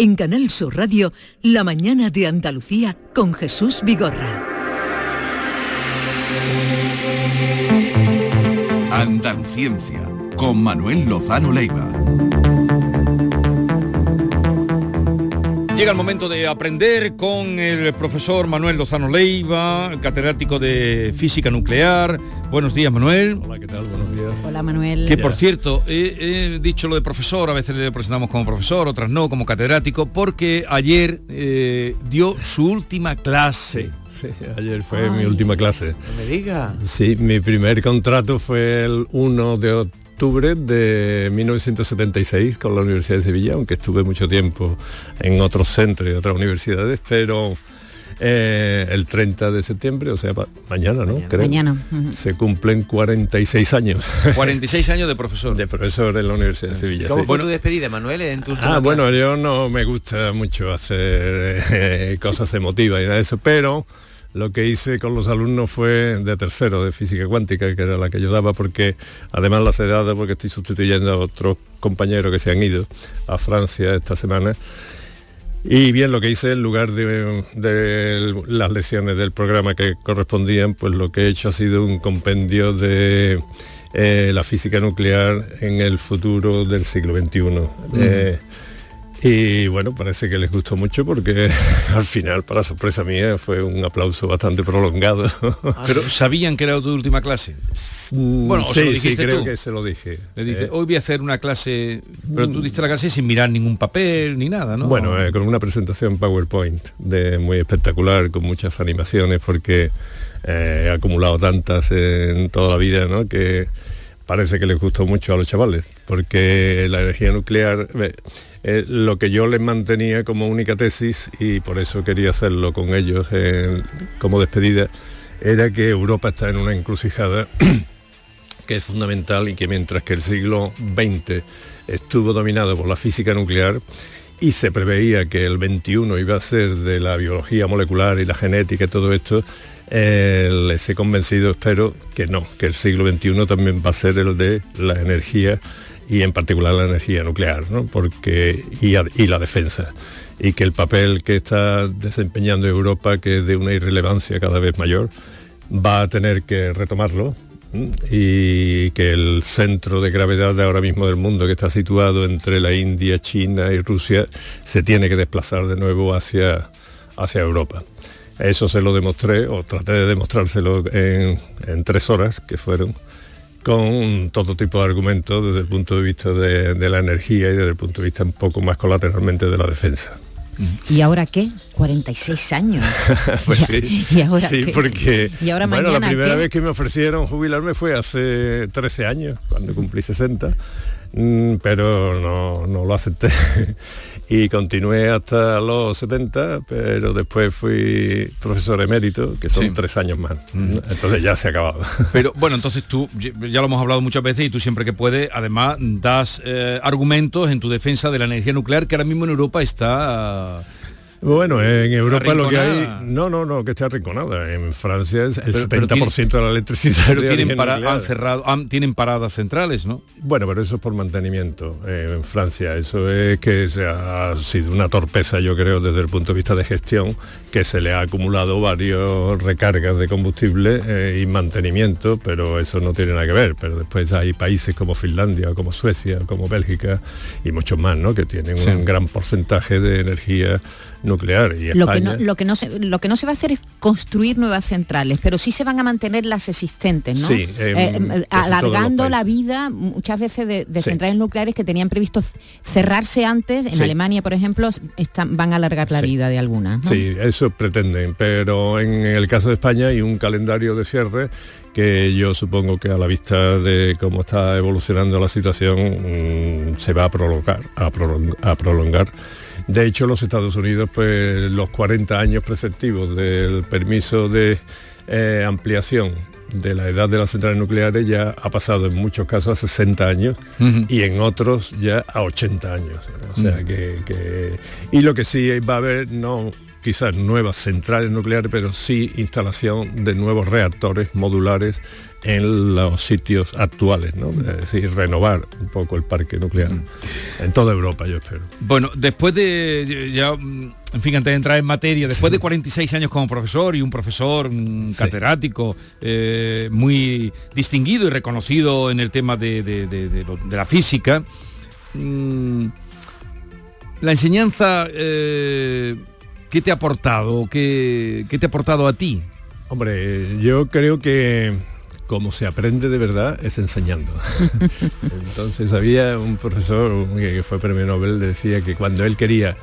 S2: En Canal Sur Radio, La mañana de Andalucía con Jesús Vigorra.
S24: Andaluciencia,
S27: con Manuel Lozano Leiva.
S3: Llega el momento de aprender con el profesor Manuel Lozano Leiva, catedrático de física nuclear. Buenos días, Manuel.
S28: Hola, ¿qué tal? Buenos días.
S4: Hola, Manuel.
S3: Que por cierto, he, he dicho lo de profesor, a veces le presentamos como profesor, otras no, como catedrático, porque ayer eh, dio su última clase.
S28: Sí, ayer fue mi última clase.
S5: No me diga.
S28: Sí, mi primer contrato fue el 1 de octubre de 1976 con la Universidad de Sevilla, aunque estuve mucho tiempo en otros centros y otras universidades, pero eh, el 30 de septiembre, o sea, mañana, ¿no? Creo.
S4: Mañana.
S28: Se cumplen 46 años. <laughs>
S3: 46 años de profesor.
S28: De profesor en la Universidad de Sevilla.
S5: ¿Cómo
S28: sí.
S5: fue tu despedida, Manuel, en tu
S28: Ah, bueno,
S5: clase?
S28: yo no me gusta mucho hacer eh, <laughs> cosas emotivas y nada de eso, pero lo que hice con los alumnos fue de tercero de física cuántica, que era la que yo daba, porque además las he dado porque estoy sustituyendo a otros compañeros que se han ido a Francia esta semana. Y bien, lo que hice en lugar de, de las lecciones del programa que correspondían, pues lo que he hecho ha sido un compendio de eh, la física nuclear en el futuro del siglo XXI. Eh, y bueno, parece que les gustó mucho porque <laughs> al final, para sorpresa mía, fue un aplauso bastante prolongado.
S3: Pero <laughs> sabían que era tu última clase.
S28: Bueno,
S3: o se lo
S28: sí, sí,
S3: dijiste
S28: creo
S3: tú.
S28: que se lo dije.
S3: Le dice,
S28: Eh,
S3: hoy voy a hacer una clase, pero tú diste la clase sin mirar ningún papel ni nada, ¿no?
S28: Bueno, eh, con una presentación PowerPoint de muy espectacular, con muchas animaciones, porque eh, he acumulado tantas en toda la vida, ¿no? Que parece que les gustó mucho a los chavales, porque la energía nuclear, eh, lo que yo les mantenía como única tesis, y por eso quería hacerlo con ellos eh, como despedida, era que Europa está en una encrucijada <clears throat> que es fundamental y que mientras que el siglo XX estuvo dominado por la física nuclear y se preveía que el XXI iba a ser de la biología molecular y la genética y todo esto, eh, les he convencido, espero que no, que el siglo XXI también va a ser el de la energía y en particular la energía nuclear, ¿no? Porque, y, y la defensa. Y que el papel que está desempeñando Europa, que es de una irrelevancia cada vez mayor, va a tener que retomarlo y que el centro de gravedad de ahora mismo del mundo que está situado entre la India, China y Rusia se tiene que desplazar de nuevo hacia, hacia Europa. Eso se lo demostré o traté de demostrárselo en, en tres horas que fueron con todo tipo de argumentos desde el punto de vista de, de la energía y desde el punto de vista un poco más colateralmente de la defensa.
S4: ¿Y ahora qué? 46 años. <laughs>
S28: pues sí, <laughs>
S4: ¿y ahora
S28: sí
S4: qué?
S28: porque
S4: ¿Y ahora
S28: bueno, la primera
S4: qué?
S28: vez que me ofrecieron jubilarme fue hace 13 años, cuando cumplí 60, mm, pero no, no lo acepté. <laughs> y continué hasta los 70, pero después fui profesor emérito, que son
S3: Sí.
S28: tres años más. Entonces ya se ha acabado.
S3: Pero <laughs> bueno, entonces tú, ya ya lo hemos hablado muchas veces y tú siempre que puedes, además das eh, argumentos en tu defensa de la energía nuclear que ahora mismo en Europa está...
S28: Bueno, en Europa lo que hay... No, no, no, que esté arrinconada. En Francia es el
S3: Pero- pero
S28: 70%
S3: tiene-
S28: de la electricidad.
S3: Pero tienen, para- han cerrado, han- tienen paradas centrales, ¿no?
S28: Bueno, pero eso es por mantenimiento eh, en Francia. Eso es que se ha sido una torpeza, yo creo, desde el punto de vista de gestión, que se le ha acumulado varios recargas de combustible eh, y mantenimiento, pero eso no tiene nada que ver. Pero después hay países como Finlandia, como Suecia, como Bélgica y muchos más, ¿no? Que tienen
S3: Sí.
S28: un gran porcentaje de energía nuclear. Y
S4: Lo que, no, lo, que no se, lo que no se va a hacer es construir nuevas centrales, pero sí se van a mantener las existentes, ¿no?
S28: Sí,
S4: Eh,
S28: todos los
S4: alargando la vida muchas veces de, de
S28: Sí.
S4: centrales nucleares que tenían previsto cerrarse antes. En
S28: Sí.
S4: Alemania, por ejemplo, están, van a alargar la vida de algunas. ¿no?
S28: Sí, eso pretenden, pero en el caso de España hay un calendario de cierre que yo supongo que a la vista de cómo está evolucionando la situación mm, se va a prolongar, a prolong- a prolongar. De hecho, los Estados Unidos, pues los 40 años preceptivos del permiso de eh, ampliación de la edad de las centrales nucleares ya ha pasado en muchos casos a 60 años y en otros ya a 80 años. O sea que, que- Y lo que sí va a haber, no quizás nuevas centrales nucleares, pero sí instalación de nuevos reactores modulares en los sitios actuales, ¿no? Es decir, renovar un poco el parque nuclear. En toda Europa, yo espero.
S3: Bueno, después de ya mm, en fin, antes de entrar en materia, después de 46 años como profesor y un profesor mm, catedrático eh, muy distinguido y reconocido en el tema de, de- de- de lo- de la física, mm, la enseñanza, eh, ¿qué te ha aportado? ¿Qué, qué te ha aportado a ti?
S28: Hombre, yo creo que como se aprende de verdad es enseñando. <laughs> Entonces había un profesor que fue premio Nobel, decía que cuando él quería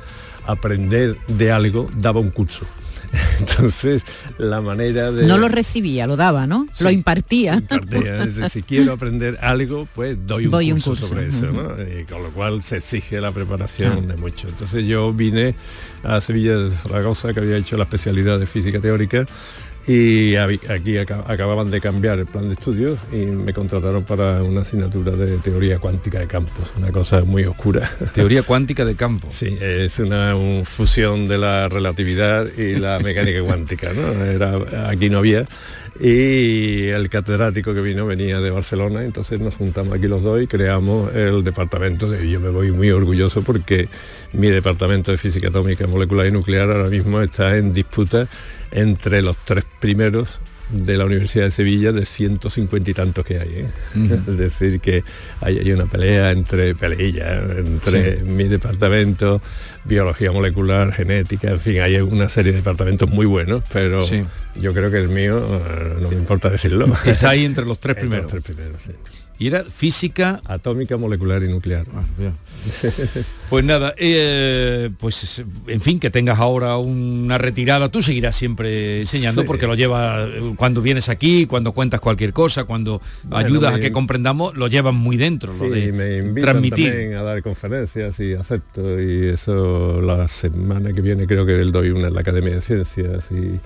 S28: aprender de algo, daba un curso. <laughs> Entonces, la manera de...
S4: No lo recibía, lo daba, ¿no? Lo impartía.
S28: Impartía, es decir, si quiero aprender algo, pues doy un, curso, sobre eso, ¿no? Y con lo cual se exige la preparación de mucho. Entonces yo vine a Sevilla de Zaragoza, que había hecho la especialidad de física teórica, y aquí aca- acababan de cambiar el plan de estudios y me contrataron para una asignatura de teoría cuántica de campos, una cosa muy oscura. <laughs>
S3: Teoría cuántica de campo.
S28: Sí, es una un fusión de la relatividad y la <laughs> mecánica cuántica, ¿no? Era, aquí no había. Y el catedrático que vino venía de Barcelona, entonces nos juntamos aquí los dos y creamos el departamento. De, yo me voy muy orgulloso porque mi departamento de física atómica, molecular y nuclear ahora mismo está en disputa entre los tres primeros de la Universidad de Sevilla de 150 y tantos que hay. ¿eh? <laughs> Es decir, que hay, hay una pelea entre peleilla, entre
S3: Sí.
S28: mi departamento, biología molecular, genética, en fin, hay una serie de departamentos muy buenos, pero
S3: Sí.
S28: yo creo que el mío, eh, no me importa decirlo.
S3: Está ahí entre los tres <laughs> primeros.
S28: los tres primeros, sí.
S3: Y era física
S28: atómica, molecular y nuclear. <laughs>
S3: Pues nada, eh, pues en fin, que tengas ahora una retirada, tú seguirás siempre enseñando
S28: Sí.
S3: porque lo llevas cuando vienes aquí, cuando cuentas cualquier cosa, cuando
S28: Bueno,
S3: ayudas a que comprendamos, lo llevas muy dentro,
S28: Sí,
S3: lo de
S28: me invitan
S3: transmitir.
S28: también a dar conferencias y acepto y eso la semana que viene creo que doy una en la Academia de Ciencias y,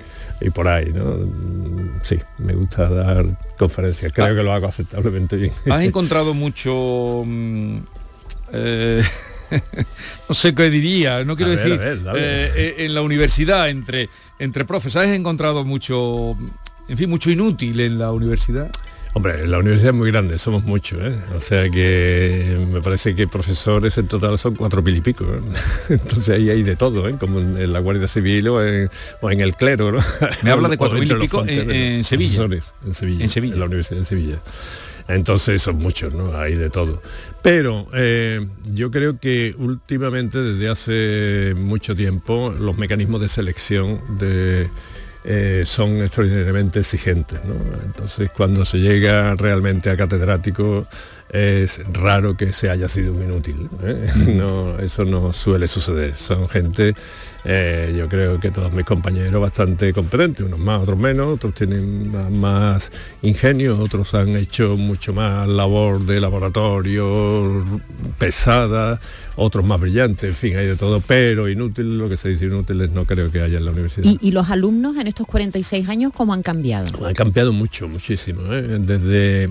S28: y por ahí, ¿no? Mm, Sí, me gusta dar conferencias, creo
S3: Ah.
S28: que lo hago aceptablemente bien.
S3: ¿Has encontrado mucho... mm, eh, <laughs> no sé qué diría, no quiero
S28: ver,
S3: decir,
S28: ver,
S3: eh, eh, en la universidad, entre, entre profes, ¿has encontrado mucho, en fin, mucho inútil en la universidad?
S28: Hombre, la universidad es muy grande, somos muchos, ¿eh? O sea que me parece que profesores en total son cuatro mil y pico. ¿eh? <laughs> Entonces ahí hay de todo, ¿eh? Como en, la Guardia Civil o en, o en el clero, ¿no?
S3: Me habla <laughs> de cuatro mil y pico en- Sevilla.
S28: Profesores en Sevilla.
S3: En Sevilla.
S28: la Universidad de Sevilla. Entonces son muchos, ¿no? Hay de todo. Pero eh, yo creo que últimamente, desde hace mucho tiempo, los mecanismos de selección eh, son extraordinariamente exigentes. Entonces, cuando se llega realmente a catedrático, es raro que se haya sido un inútil. ¿eh? No, eso no suele suceder. Son gente, eh, yo creo que todos mis compañeros bastante competentes, unos más, otros menos, otros tienen más, ingenio, otros han hecho mucho más labor de laboratorio pesada, otros más brillantes, en fin, hay de todo, pero inútil, lo que se dice inútiles no creo que haya en la universidad.
S4: ¿Y, y los alumnos en estos 46 años cómo han cambiado?
S28: Ha cambiado mucho, muchísimo. ¿eh? Desde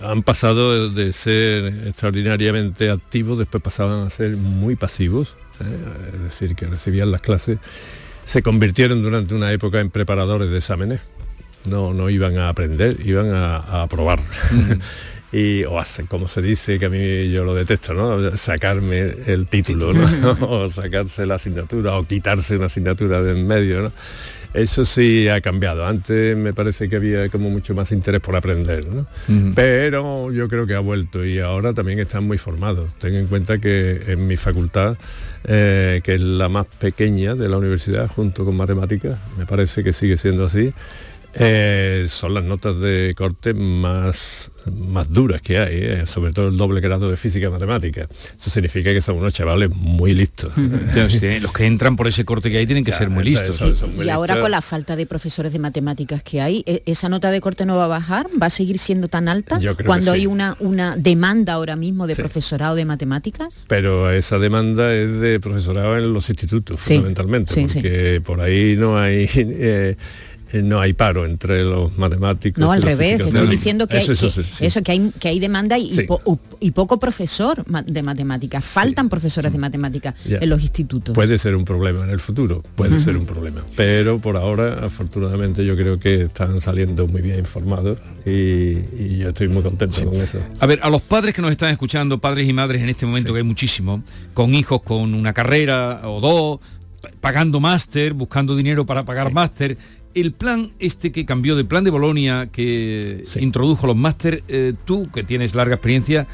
S28: han pasado de ser extraordinariamente activos, después pasaban a ser muy pasivos, ¿eh? es decir, que recibían las clases, se convirtieron durante una época en preparadores de exámenes. No, no iban a aprender, iban a, a aprobar. <laughs> y o hacer, como se dice que a mí yo lo detesto no sacarme el título ¿no? <laughs> o sacarse la asignatura o quitarse una asignatura de en medio ¿no? eso sí ha cambiado. Antes me parece que había como mucho más interés por aprender pero yo creo que ha vuelto y ahora también están muy formados. Ten en cuenta que en mi facultad eh, que es la más pequeña de la universidad junto con matemáticas me parece que sigue siendo así eh, son las notas de corte más, más duras que hay, eh, sobre todo el doble grado de física y matemática. Eso significa que son unos chavales muy listos.
S3: Los que entran por ese corte que hay tienen que ser muy listos.
S28: Eso, son muy
S4: Y ahora
S28: listos.
S4: con la falta de profesores de matemáticas que hay, ¿e- ¿esa nota de corte no va a bajar? ¿Va a seguir siendo tan alta
S28: Yo creo que
S4: cuando
S28: sí.
S4: hay una, una demanda ahora mismo de
S28: Sí.
S4: profesorado de matemáticas?
S28: Pero esa demanda es de profesorado en los institutos,
S4: Sí,
S28: fundamentalmente,
S4: sí, sí.
S28: porque por ahí no hay... <laughs> eh, no hay paro entre los matemáticos.
S4: No, al revés, estoy diciendo que, hay,
S28: Eso, eso,
S4: que-
S28: sí, sí.
S4: eso, que hay, que hay demanda y,
S28: Sí.
S4: po- y poco profesor de matemáticas. Faltan profesores de matemáticas en los institutos.
S28: Puede ser un problema en el futuro, puede ser un problema. Pero por ahora, afortunadamente, yo creo que están saliendo muy bien informados y, y yo estoy muy contento con eso.
S3: A ver, a los padres que nos están escuchando, padres y madres en este momento que hay muchísimo, con hijos con una carrera o dos, pagando máster, buscando dinero para pagar máster, el plan este que cambió de plan de Bolonia, que introdujo los máster, eh, tú que tienes larga experiencia,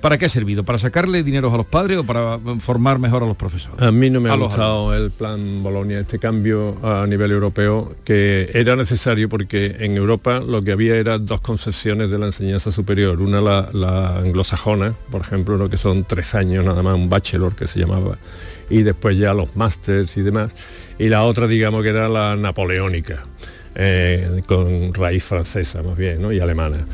S3: ¿para qué ha servido? ¿Para sacarle dinero a los padres o para formar mejor a los profesores?
S28: A mí no me ha
S3: A
S28: gustado el plan Bolonia, este cambio a nivel europeo, que era necesario porque en Europa lo que había era dos concepciones de la enseñanza superior. Una la, la anglosajona, por ejemplo, lo que son tres años nada más, un bachelor que se llamaba, y después ya los másters y demás. Y la otra, digamos, que era la napoleónica, eh, con raíz francesa más bien, ¿no? y alemana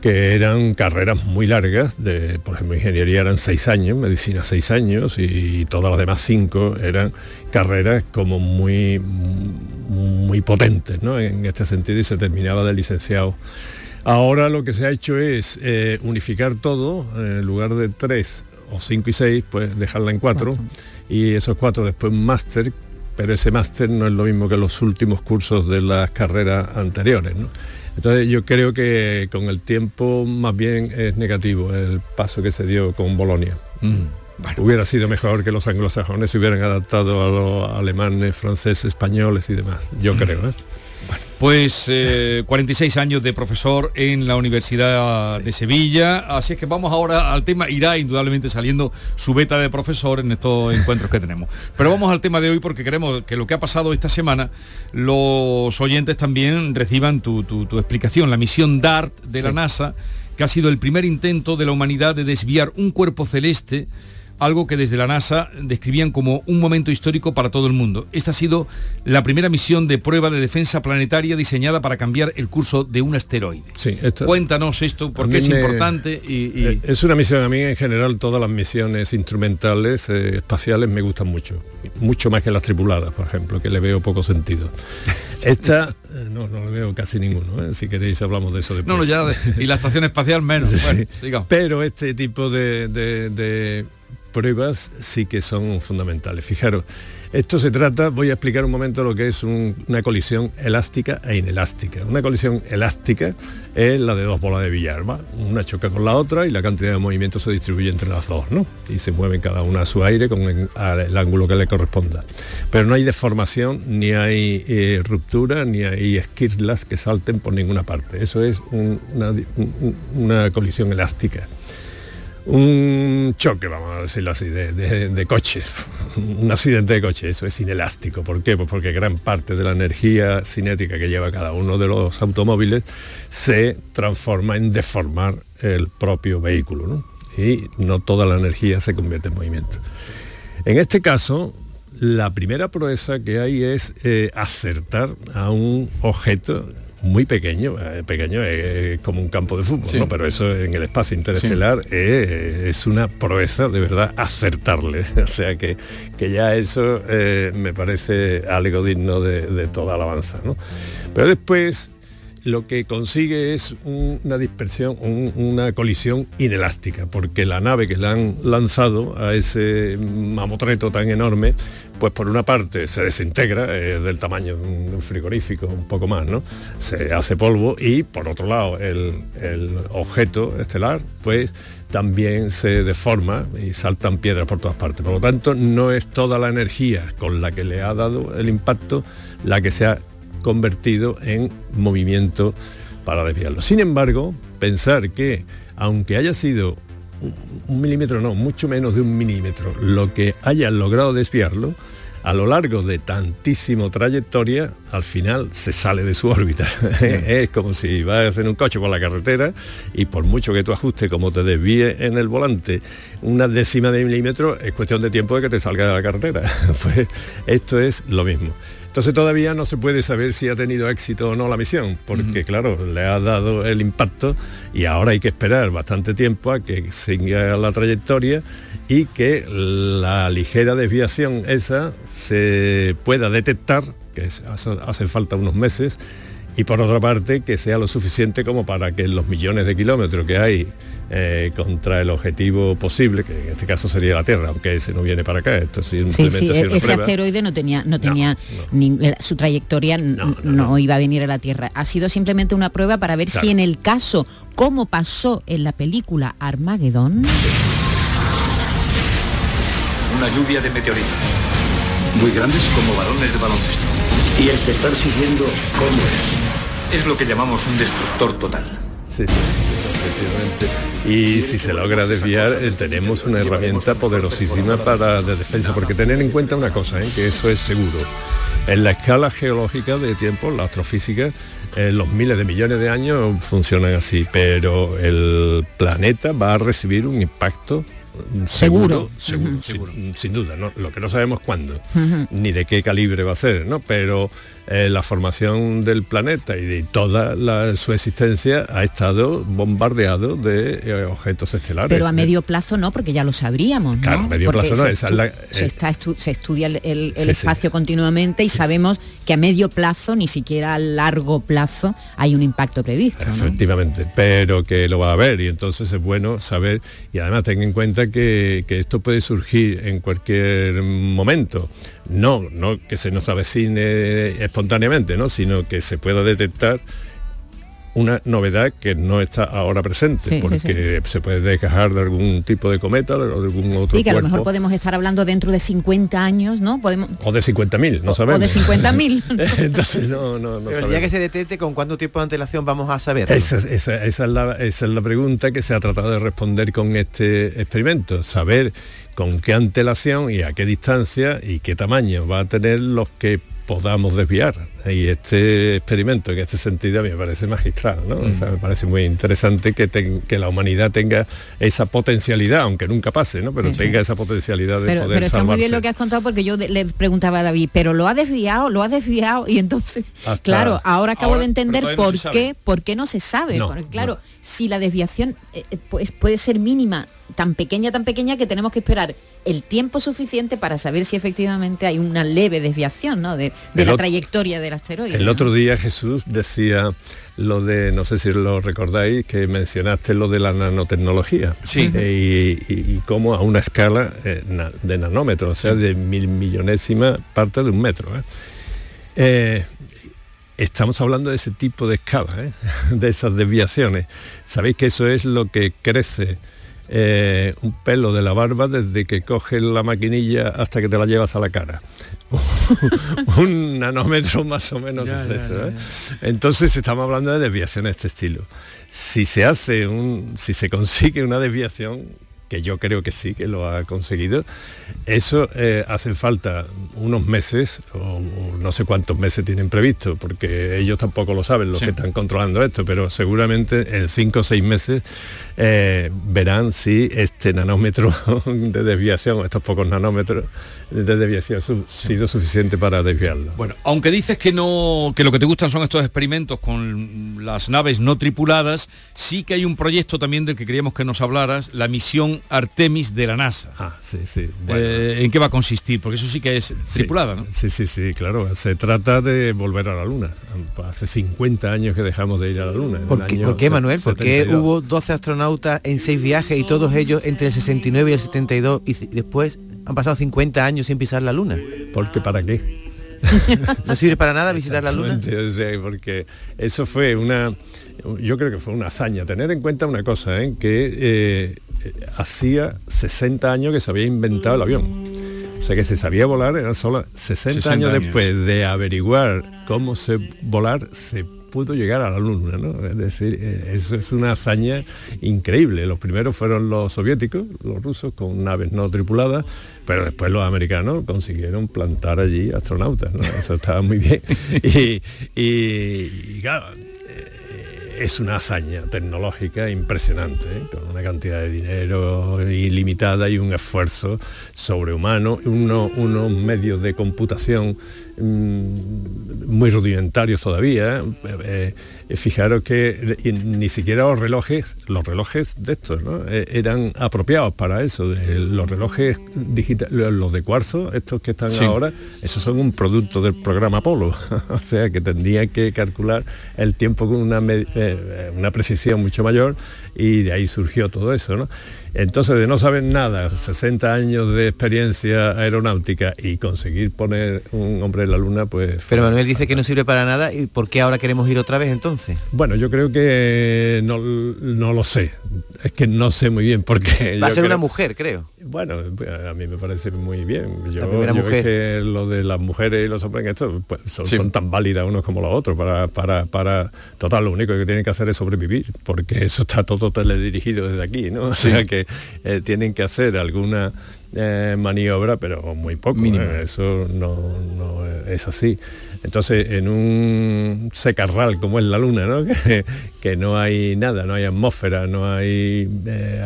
S28: que eran carreras muy largas, de, por ejemplo, ingeniería eran seis años, medicina seis años y todas las demás cinco eran carreras como muy, muy potentes ¿no? en este sentido y se terminaba de licenciado. Ahora lo que se ha hecho es eh, unificar todo, en lugar de tres o cinco y seis, pues dejarla en cuatro y esos cuatro después un máster, pero ese máster no es lo mismo que los últimos cursos de las carreras anteriores. ¿no? Entonces yo creo que con el tiempo más bien es negativo el paso que se dio con Bolonia. Hubiera sido mejor que los anglosajones se hubieran adaptado a los alemanes, franceses, españoles y demás. Yo creo. ¿eh?
S3: Pues eh, 46 años de profesor en la Universidad de Sevilla, así es que vamos ahora al tema, irá indudablemente saliendo su beta de profesor en estos <laughs> encuentros que tenemos. Pero vamos al tema de hoy porque queremos que lo que ha pasado esta semana, los oyentes también reciban tu, tu- tu explicación, la misión DART de la. NASA, que ha sido el primer intento de la humanidad de desviar un cuerpo celeste algo que desde la NASA describían como un momento histórico para todo el mundo. Esta ha sido la primera misión de prueba de defensa planetaria diseñada para cambiar el curso de un asteroide.
S28: Sí, esto-
S3: Cuéntanos esto, porque es
S28: me-
S3: importante y, y-
S28: Eh, Es una misión, a mí en general todas las misiones instrumentales eh, espaciales me gustan mucho, mucho más que las tripuladas, por ejemplo, que le veo poco sentido. Esta, <laughs> eh, no, no le veo casi ninguno, ¿eh? si queréis hablamos de eso después.
S3: No, no, ya, de- y la estación espacial menos. <laughs> Bueno.
S28: Pero este tipo de, de- de pruebas sí que son fundamentales. Fijaros, esto se trata, voy a explicar un momento lo que es un- una colisión elástica e inelástica. Una colisión elástica es la de dos bolas de billar, ¿va? Una choca con la otra y la cantidad de movimiento se distribuye entre las dos, ¿no? Y se mueven cada una a su aire con el, ángulo que le corresponda. Pero no hay deformación, ni hay eh, ruptura, ni hay esquirlas que salten por ninguna parte. Eso es una colisión elástica un choque, vamos a decirlo así, de, coches, <laughs> un accidente de coche, eso es inelástico. ¿Por qué? Pues porque gran parte de la energía cinética que lleva cada uno de los automóviles se transforma en deformar el propio vehículo. Y no toda la energía se convierte en movimiento. En este caso, la primera proeza que hay es eh, acertar a un objeto muy pequeño, eh, pequeño es como un campo de fútbol,
S3: Sí.
S28: ¿no? pero eso en el espacio interestelar eh, es una proeza de verdad acertarle. <laughs> O sea que, que ya eso eh, me parece algo digno de, de toda alabanza. ¿no? Pero después lo que consigue es un- una dispersión, un- una colisión inelástica, porque la nave que le han lanzado a ese mamotreto tan enorme, pues por una parte se desintegra, es del tamaño de un de un frigorífico, un poco más, ¿no? Se hace polvo y por otro lado el, el objeto estelar, pues también se deforma y saltan piedras por todas partes. Por lo tanto, no es toda la energía con la que le ha dado el impacto la que se ha convertido en movimiento para desviarlo. Sin embargo, pensar que aunque haya sido un, milímetro, no, mucho menos de un milímetro, lo que haya logrado desviarlo, a lo largo de tantísimo trayectoria, al final se sale de su órbita. <laughs> es como si vas en un coche por la carretera y por mucho que tú ajustes como te desvíe en el volante una décima de milímetro, es cuestión de tiempo de que te salga de la carretera. <laughs> pues esto es lo mismo. Entonces todavía no se puede saber si ha tenido éxito o no la misión, porque claro, le ha dado el impacto y ahora hay que esperar bastante tiempo a que siga la trayectoria y que la ligera desviación esa se pueda detectar que es- hace- falta unos meses, y por otra parte que sea lo suficiente como para que los millones de kilómetros que hay eh, contra el objetivo posible, que en este caso sería la Tierra, aunque ese no viene para acá, esto
S4: Sí,
S28: simplemente
S4: sí,
S28: ha sido una
S4: ese
S28: prueba.
S4: asteroide no tenía, no tenía ni- eh, su trayectoria n- no, iba a venir a la Tierra. Ha sido simplemente una prueba para ver
S28: Claro.
S4: si en el caso, como pasó en la película Armageddon,
S29: Una lluvia de meteoritos. Muy grandes como balones de baloncesto. Y el que están siguiendo, ¿cómo es? Es lo que llamamos un destructor total.
S28: Sí, sí, efectivamente. Y si se logra desviar, eh, tenemos una herramienta poderosísima para de defensa, porque tener en cuenta una cosa, ¿eh? que eso es seguro. En la escala geológica de tiempo, la astrofísica, eh, los miles de millones de años funcionan así, pero el planeta va a recibir un impacto
S4: Seguro.
S28: seguro, seguro, sin, sin duda. ¿no? Lo que no sabemos cuándo ni de qué calibre va a ser, ¿no? Pero eh, la formación del planeta y de toda la- su existencia ha estado bombardeado de eh, objetos estelares.
S4: pero a medio plazo no, porque ya lo sabríamos, ¿no?
S28: Claro, a medio
S4: Porque
S28: plazo no,
S4: se,
S28: es
S4: estu-
S28: la-
S4: se
S28: eh,
S4: está estu- se estudia el, el- el
S28: Sí, sí.
S4: espacio continuamente y sabemos que a medio plazo, ni siquiera a largo plazo, hay un impacto previsto. ¿no?
S28: Efectivamente, pero que lo va a haber y entonces es bueno saber y además ten en cuenta que, esto puede surgir en cualquier momento. No, no que se nos avecine espontáneamente, ¿no? sino que se pueda detectar una novedad que no está ahora presente,
S4: Sí, sí,
S28: porque se puede desgajar de algún tipo de cometa o de algún otro
S4: Sí, que a lo
S28: cuerpo.
S4: mejor podemos estar hablando dentro de 50 años, ¿no? Podemos,
S28: O de 50.000, no sabemos.
S4: o de 50.000. <laughs>
S28: Entonces no, no, no
S5: Pero el día que se detecte, ¿con cuánto tiempo de antelación vamos a saber?
S28: Esa, es- esa- esa es la, esa es la pregunta que se ha tratado de responder con este experimento, saber con qué antelación y a qué distancia y qué tamaño va a tener los que podamos desviar. Y este experimento en este sentido a mí me parece magistral, ¿no? O sea, me parece muy interesante que, que la humanidad tenga esa potencialidad, aunque nunca pase, ¿no? Pero
S4: Sí, sí.
S28: tenga esa potencialidad de
S4: Pero,
S28: poder
S4: pero está muy bien lo que has contado porque yo de- le preguntaba a David, pero lo ha desviado, lo ha desviado y entonces,
S28: Hasta-
S4: claro, ahora acabo
S28: Ahora,
S4: de entender
S28: no
S4: por qué, por qué no se sabe.
S28: No,
S4: Porque, claro, si la desviación eh, eh, pues, puede ser mínima, tan pequeña, tan pequeña que tenemos que esperar el tiempo suficiente para saber si efectivamente hay una leve desviación ¿no? de, de la trayectoria del asteroide.
S28: El
S4: ¿no?
S28: otro día Jesús decía lo de, no sé si lo recordáis, que mencionaste lo de la nanotecnología.
S3: Sí.
S28: Eh, y, y- y cómo a una escala eh, na- de nanómetros, o sea, de mil millonésima parte de un metro. ¿eh? Eh, estamos hablando de ese tipo de escala, ¿eh? <laughs> de esas desviaciones. Sabéis que eso es lo que crece eh, un pelo de la barba desde que coges la maquinilla hasta que te la llevas a la cara. <laughs> un nanómetro más o menos
S3: Ya,
S28: es
S3: ya,
S28: eso.
S3: ya,
S28: ¿eh? Entonces estamos hablando de desviaciones de este estilo. Si se hace un, si se consigue una desviación, que yo creo que sí, que lo ha conseguido, eso eh, hace falta unos meses, o, o no sé cuántos meses tienen previsto, porque ellos tampoco lo saben, los
S3: Sí.
S28: que están controlando esto, pero seguramente en cinco o seis meses eh, verán si este nanómetro <laughs> de desviación, estos pocos nanómetros de desviación, ha sido suficiente para desviarlo.
S3: Bueno, aunque dices que no, que lo que te gustan son estos experimentos con las naves no tripuladas, sí que hay un proyecto también del que queríamos que nos hablaras, la misión Artemis de la NASA.
S28: Ah, sí, sí.
S3: Eh, ¿En qué va a consistir? Porque eso sí que es tripulada, ¿no?
S28: Sí, sí, sí, claro. Se trata de volver a la Luna. Hace 50 años que dejamos de ir a la Luna.
S5: ¿Por qué,
S28: año
S5: por qué, Manuel? ¿Por qué
S28: 72.
S5: hubo 12 astronautas en 6 viajes y todos ellos entre el 69 y el 72 y después han pasado 50 años sin pisar la Luna?
S28: Porque para qué? <laughs>
S5: ¿No sirve para nada visitar la Luna?
S28: Exactamente, o sea, porque eso fue una, yo creo que fue una hazaña. Tener en cuenta una cosa, ¿eh? que eh, hacía 60 años que se había inventado el avión. O sea que se sabía volar, eran solo 60,
S3: 60
S28: años,
S3: años.
S28: después de averiguar cómo se volar, se pudo llegar a la luna, ¿no? Es decir, eh, eso es una hazaña increíble. Los primeros fueron los soviéticos, los rusos, con naves no tripuladas, pero después los americanos consiguieron plantar allí astronautas, ¿no? Eso estaba muy bien. <laughs> Y, y- y claro, es una hazaña tecnológica impresionante, ¿eh? con una cantidad de dinero ilimitada y un esfuerzo sobrehumano, uno- unos medios de computación muy rudimentarios todavía. Eh, eh, fijaros que eh, ni siquiera los relojes, los relojes de estos, ¿no? eran apropiados para eso. los relojes digitales, los de cuarzo, estos que están ahora, esos son un producto del programa Apolo. <laughs> o sea que tendría que calcular el tiempo con una, una precisión mucho mayor y de ahí surgió todo eso. ¿no? Entonces, de no saber nada, 60 años de experiencia aeronáutica y conseguir poner un hombre en la luna, pues...
S5: Pero Manuel dice que no sirve para nada y ¿por qué ahora queremos ir otra vez entonces?
S28: Bueno, yo creo que no, lo sé. Es que no sé muy bien porque...
S5: Va a ser una mujer, creo.
S28: Bueno, a mí me parece muy bien. Yo, mujer. que lo de las mujeres y los hombres en esto pues, son, tan válidas unos como los otros para, para, para... Total, lo único que tienen que hacer es sobrevivir, porque eso está todo teledirigido desde aquí, ¿no? O sea que eh, tienen que hacer alguna eh, maniobra, pero muy poco. ¿eh? eso no, es así. Entonces, en un secarral como es la Luna, ¿no? <laughs> que, no hay nada, no hay atmósfera, no hay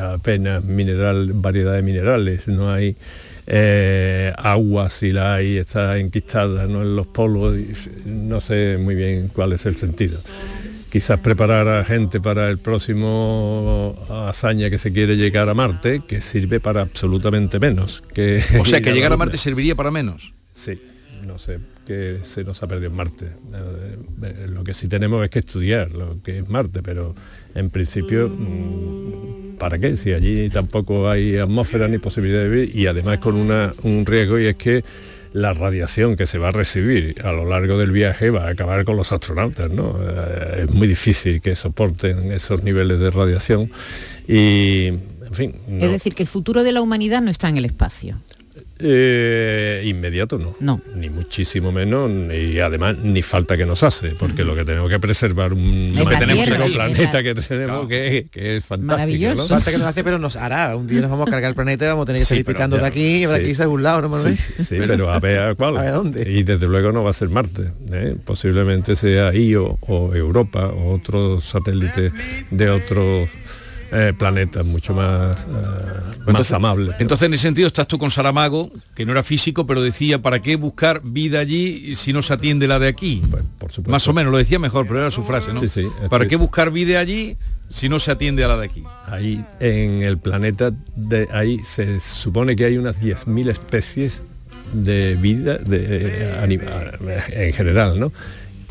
S28: apenas mineral, variedad de minerales, no hay agua, si la hay, está enquistada ¿no? en los polos, no sé muy bien cuál es el sentido quizás preparar a gente para el próximo hazaña que se quiere llegar a Marte, que sirve para absolutamente menos. Que
S3: o sea, <laughs> que llegar a Marte serviría para menos.
S28: Sí, no sé, que se nos ha perdido en Marte. Eh, eh, lo que sí tenemos es que estudiar lo que es Marte, pero en principio, mm, ¿para qué? Si allí tampoco hay atmósfera ni posibilidad de vivir y además con una, un riesgo y es que la radiación que se va a recibir a lo largo del viaje va a acabar con los astronautas, ¿no? Eh, es muy difícil que soporten esos niveles de radiación y, en fin.
S4: Es decir, que el futuro de la humanidad no está en el espacio.
S28: Eh, inmediato no.
S4: No.
S28: Ni muchísimo menos, y además ni falta que nos hace, porque lo que tenemos que preservar un
S4: que tenemos
S28: el planeta que tenemos que, es fantástico. ¿no?
S5: Falta que nos hace, pero nos hará. Un día nos vamos a cargar el planeta y vamos a tener que salir picando de aquí y habrá que irse a algún lado, ¿no,
S28: Sí, sí, pero a ver <laughs> cuál.
S5: A ver dónde.
S28: Y desde luego no va a ser Marte. ¿eh? Posiblemente sea Io o Europa o otro satélite de otros eh, planetas mucho más, eh, más amables.
S3: Entonces, en ese sentido, estás tú con Saramago, que no era físico, pero decía, ¿para qué buscar vida allí si no se atiende la de aquí?
S28: Pues, por supuesto.
S3: Más o menos, lo decía mejor, pero era su frase, ¿no?
S28: Sí, sí,
S3: ¿Para qué buscar vida allí si no se atiende a la de aquí?
S28: Ahí, en el planeta, de ahí se supone que hay unas 10.000 especies de vida de, animal, en general, ¿no?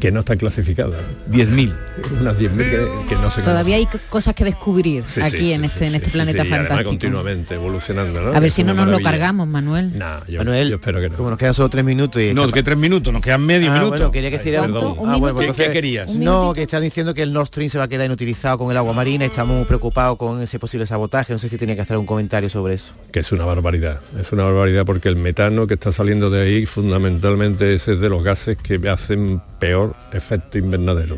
S28: Que no están clasificadas.
S3: 10.000.
S28: Unas 10.000 que, no se
S4: Todavía hay cosas que descubrir aquí en este, en este planeta fantástico.
S28: continuamente evolucionando, ¿no?
S4: A ver si no nos lo cargamos, Manuel.
S28: yo,
S5: Manuel,
S28: espero que no.
S5: Como nos quedan solo tres minutos y...
S3: No, que tres minutos, nos quedan medio
S5: ah,
S3: minuto.
S5: Bueno, quería que
S4: algo.
S5: Ah, bueno,
S3: pues ¿Qué, querías?
S5: No, que están diciendo que el Nord Stream se va a quedar inutilizado con el agua marina, estamos preocupados con ese posible sabotaje, no sé si tenía que hacer un comentario sobre eso.
S28: Que es una barbaridad, es una barbaridad porque el metano que está saliendo de ahí fundamentalmente es de los gases que hacen peor efecto invernadero.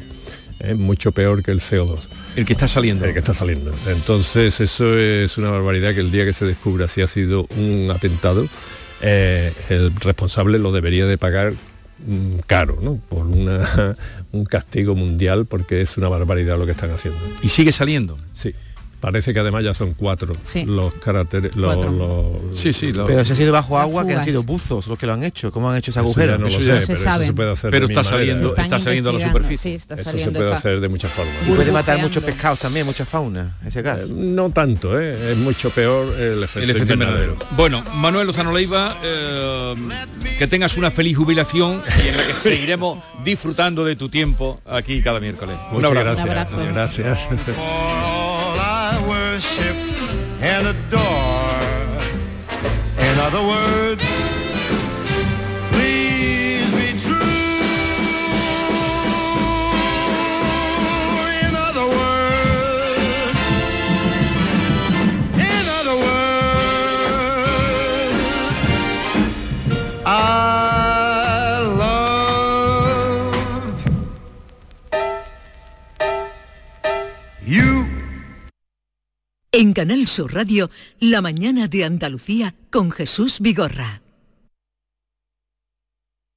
S28: Es mucho peor que el CO2.
S3: El que está saliendo.
S28: El que está saliendo. Entonces eso es una barbaridad que el día que se descubra si ha sido un atentado, eh, el responsable lo debería de pagar mm, caro, ¿no? Por una, <laughs> un castigo mundial porque es una barbaridad lo que están haciendo.
S3: ¿Y sigue saliendo?
S28: Sí. Parece que además ya son cuatro los caracteres. Los,
S3: sí, sí.
S5: pero se ha sido bajo agua, que han sido buzos los que lo han hecho. ¿Cómo han hecho ese agujero?
S28: no lo sé, pero eso se puede hacer
S3: Pero está saliendo, está saliendo a la superficie.
S4: eso
S28: se puede hacer de muchas formas.
S5: Y puede matar muchos pescados también, mucha fauna, ese gas. Eh,
S28: no tanto, ¿eh? es mucho peor el efecto, el invernadero.
S3: Bueno, Manuel Lozano Leiva, eh, que tengas una feliz jubilación y en la que <laughs> seguiremos disfrutando de tu tiempo aquí cada miércoles.
S28: Muchas gracias. Gracias.
S14: ship and a door. In other words,
S2: En Canal Sur Radio, La mañana de Andalucía con Jesús Vigorra.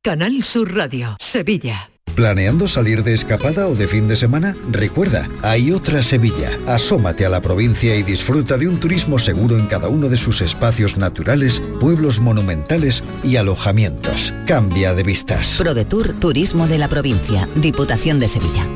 S2: Canal Sur Radio, Sevilla.
S30: ¿Planeando salir de escapada o de fin de semana? Recuerda, hay otra Sevilla. Asómate a la provincia y disfruta de un turismo seguro en cada uno de sus espacios naturales, pueblos monumentales y alojamientos. Cambia de vistas.
S31: ProDetour Turismo de la Provincia, Diputación de Sevilla.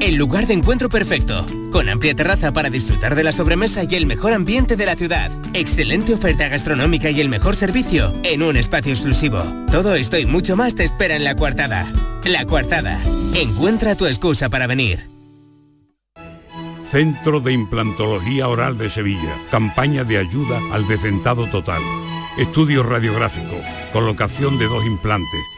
S25: el lugar de encuentro perfecto, con amplia terraza para disfrutar de la sobremesa y el mejor ambiente de la ciudad. Excelente oferta gastronómica y el mejor servicio en un espacio exclusivo. Todo esto y mucho más te espera en La Coartada. La Coartada, encuentra tu excusa para venir.
S32: Centro de Implantología Oral de Sevilla. Campaña de ayuda al decentado total. Estudio radiográfico. Colocación de dos implantes